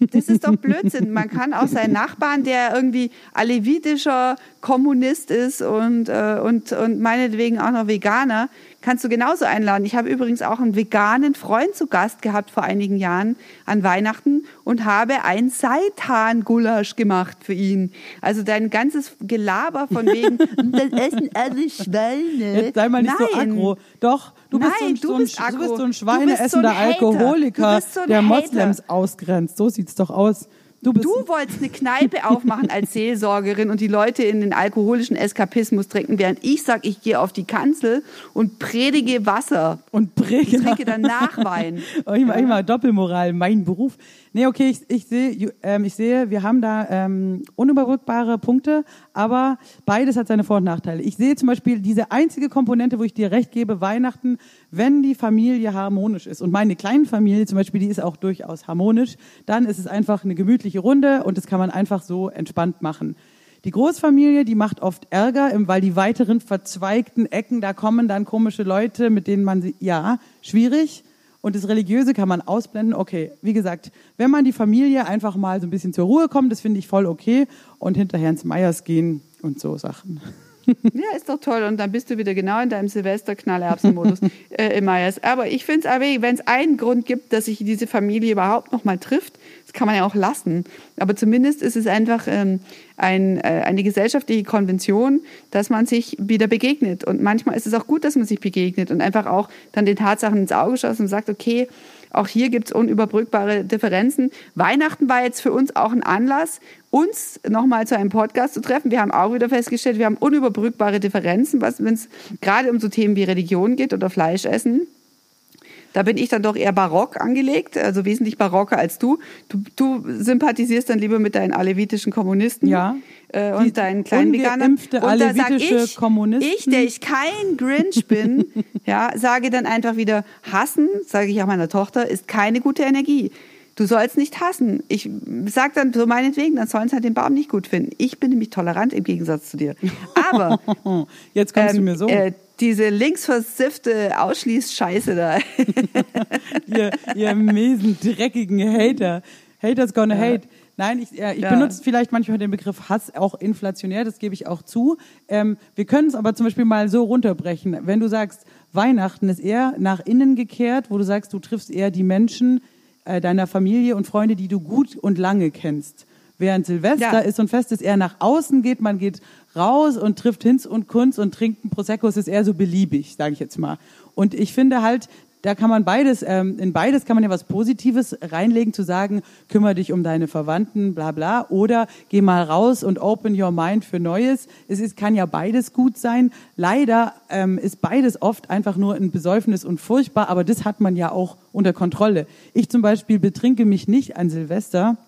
Das ist doch Blödsinn. Man kann auch seinen Nachbarn, der irgendwie alevitischer Kommunist ist und, äh, und, und meinetwegen auch noch Veganer, kannst du genauso einladen. Ich habe übrigens auch einen veganen Freund zu Gast gehabt vor einigen Jahren an Weihnachten und habe ein Seitan-Gulasch gemacht für ihn. Also dein ganzes Gelaber von wegen, das essen alle Schweine. Jetzt sei mal nicht so Nein. aggro. Doch, du bist, Nein, so, du ein, bist so ein, du bist aggro. so ein Du schweineessender bist so ein Hater. Alkoholiker, Du bist so ein der. Moslems ausgrenzt. So sieht's doch aus. Du Du wolltest eine Kneipe aufmachen als Seelsorgerin und die Leute in den alkoholischen Eskapismus trinken, während ich sag, ich gehe auf die Kanzel und predige Wasser. und Präger. Trinke danach Wein. Oh, immer, immer Doppelmoral, mein Beruf. Nee, okay, ich, ich sehe, ähm, ich sehe, wir haben da ähm, unüberbrückbare Punkte, aber beides hat seine Vor- und Nachteile. Ich sehe zum Beispiel diese einzige Komponente, wo ich dir recht gebe, Weihnachten, wenn die Familie harmonisch ist. Und meine kleine Familie zum Beispiel, die ist auch durchaus harmonisch, dann ist es einfach eine gemütliche Runde und das kann man einfach so entspannt machen. Die Großfamilie, die macht oft Ärger, weil die weiteren verzweigten Ecken, da kommen dann komische Leute, mit denen man sie, ja, schwierig. Und das Religiöse kann man ausblenden. Okay, wie gesagt, wenn man die Familie einfach mal so ein bisschen zur Ruhe kommt, das finde ich voll okay. Und hinterher ins Meyers gehen und so Sachen. Ja, ist doch toll. Und dann bist du wieder genau in deinem Silvester-Knallerbsen-Modus äh, im Meyers. Aber ich finde es aber, wenn es einen Grund gibt, dass sich diese Familie überhaupt noch mal trifft, das kann man ja auch lassen. Aber zumindest ist es einfach ähm, ein, äh, eine gesellschaftliche Konvention, dass man sich wieder begegnet. Und manchmal ist es auch gut, dass man sich begegnet und einfach auch dann den Tatsachen ins Auge schaut und sagt, okay, auch hier gibt es unüberbrückbare Differenzen. Weihnachten war jetzt für uns auch ein Anlass, uns nochmal zu einem Podcast zu treffen. Wir haben auch wieder festgestellt, wir haben unüberbrückbare Differenzen, wenn es gerade um so Themen wie Religion geht oder Fleischessen. Da bin ich dann doch eher barock angelegt, also wesentlich barocker als du. Du, du sympathisierst dann lieber mit deinen alevitischen Kommunisten Ja. äh, und deinen kleinen Veganern. Und da sag alevitische ich, Kommunisten. ich, der ich kein Grinch bin, ja, sage dann einfach wieder, hassen, sage ich auch meiner Tochter, ist keine gute Energie. Du sollst nicht hassen. Ich sag dann so meinetwegen, dann sollen sie halt den Baum nicht gut finden. Ich bin nämlich tolerant im Gegensatz zu dir. Aber Jetzt kommst du ähm, mir so. äh, diese linksversiffte Ausschließscheiße da. ihr, ihr miesen, dreckigen Hater. Haters gonna hate. Nein, ich, äh, ich Ja. benutze vielleicht manchmal den Begriff Hass auch inflationär, das gebe ich auch zu. Ähm, wir können es aber zum Beispiel mal so runterbrechen. Wenn du sagst, Weihnachten ist eher nach innen gekehrt, wo du sagst, du triffst eher die Menschen äh, deiner Familie und Freunde, die du gut und lange kennst. Während Silvester Ja. ist und Fest ist eher nach außen geht, man geht raus und trifft Hinz und Kunz und trinkt einen Prosecco, es ist eher so beliebig, sage ich jetzt mal. Und ich finde halt, da kann man beides, ähm, in beides kann man ja was Positives reinlegen, zu sagen, kümmere dich um deine Verwandten, bla bla, oder geh mal raus und open your mind für Neues. Es ist, kann ja beides gut sein. Leider ähm, ist beides oft einfach nur ein Besäufnis und furchtbar, aber das hat man ja auch unter Kontrolle. Ich zum Beispiel betrinke mich nicht an Silvester,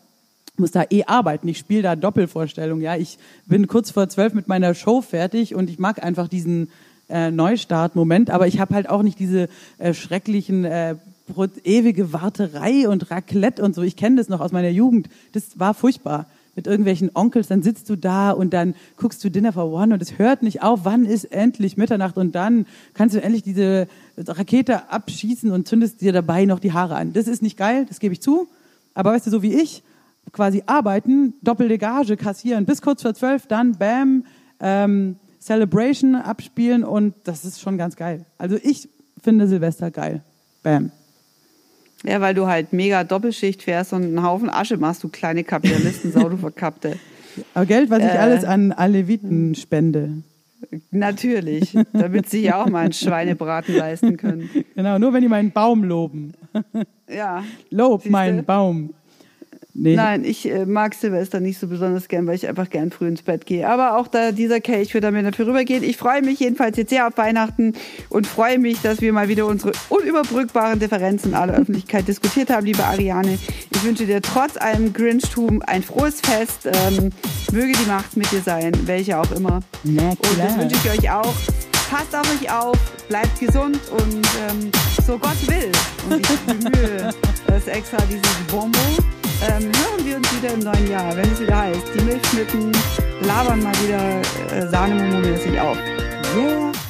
muss da eh arbeiten. Ich spiele da Doppelvorstellung. Ja, ich bin kurz vor zwölf mit meiner Show fertig und ich mag einfach diesen äh, Neustart-Moment. Aber ich habe halt auch nicht diese äh, schrecklichen äh, ewige Warterei und Raclette und so. Ich kenne das noch aus meiner Jugend. Das war furchtbar. Mit irgendwelchen Onkels, dann sitzt du da und dann guckst du Dinner for One und es hört nicht auf. Wann ist endlich Mitternacht und dann kannst du endlich diese Rakete abschießen und zündest dir dabei noch die Haare an. Das ist nicht geil, das gebe ich zu. Aber weißt du, so wie ich, quasi arbeiten, doppelte Gage kassieren, bis kurz vor zwölf, dann bam, ähm, Celebration abspielen und das ist schon ganz geil. Also ich finde Silvester geil. Bam. Ja, weil du halt mega Doppelschicht fährst und einen Haufen Asche machst, du kleine Kapitalisten, Sau, du Verkappte. Aber Geld, was ich Äh. alles an Aleviten spende. Natürlich, damit sie ja auch mal einen Schweinebraten leisten können. Genau, nur wenn die meinen Baum loben. Ja. Lob Siehste? meinen Baum. Nee. Nein, ich äh, mag Silvester nicht so besonders gern, weil ich einfach gern früh ins Bett gehe. Aber auch da dieser Kelch wird mir dafür rübergehen. Ich freue mich jedenfalls jetzt sehr auf Weihnachten und freue mich, dass wir mal wieder unsere unüberbrückbaren Differenzen in aller Öffentlichkeit diskutiert haben, liebe Ariane. Ich wünsche dir trotz allem Grinchtum ein frohes Fest. Ähm, möge die Macht mit dir sein, welche auch immer. Na Und das klar. wünsche ich euch auch. Passt auf euch auf, bleibt gesund und ähm, so Gott will. Und ich bemühe das extra dieses Bonbon. Ähm, hören wir uns wieder im neuen Jahr, wenn es wieder heißt, die Milchschnitten labern mal wieder äh, Sahnemomo-mäßig auf. Yeah.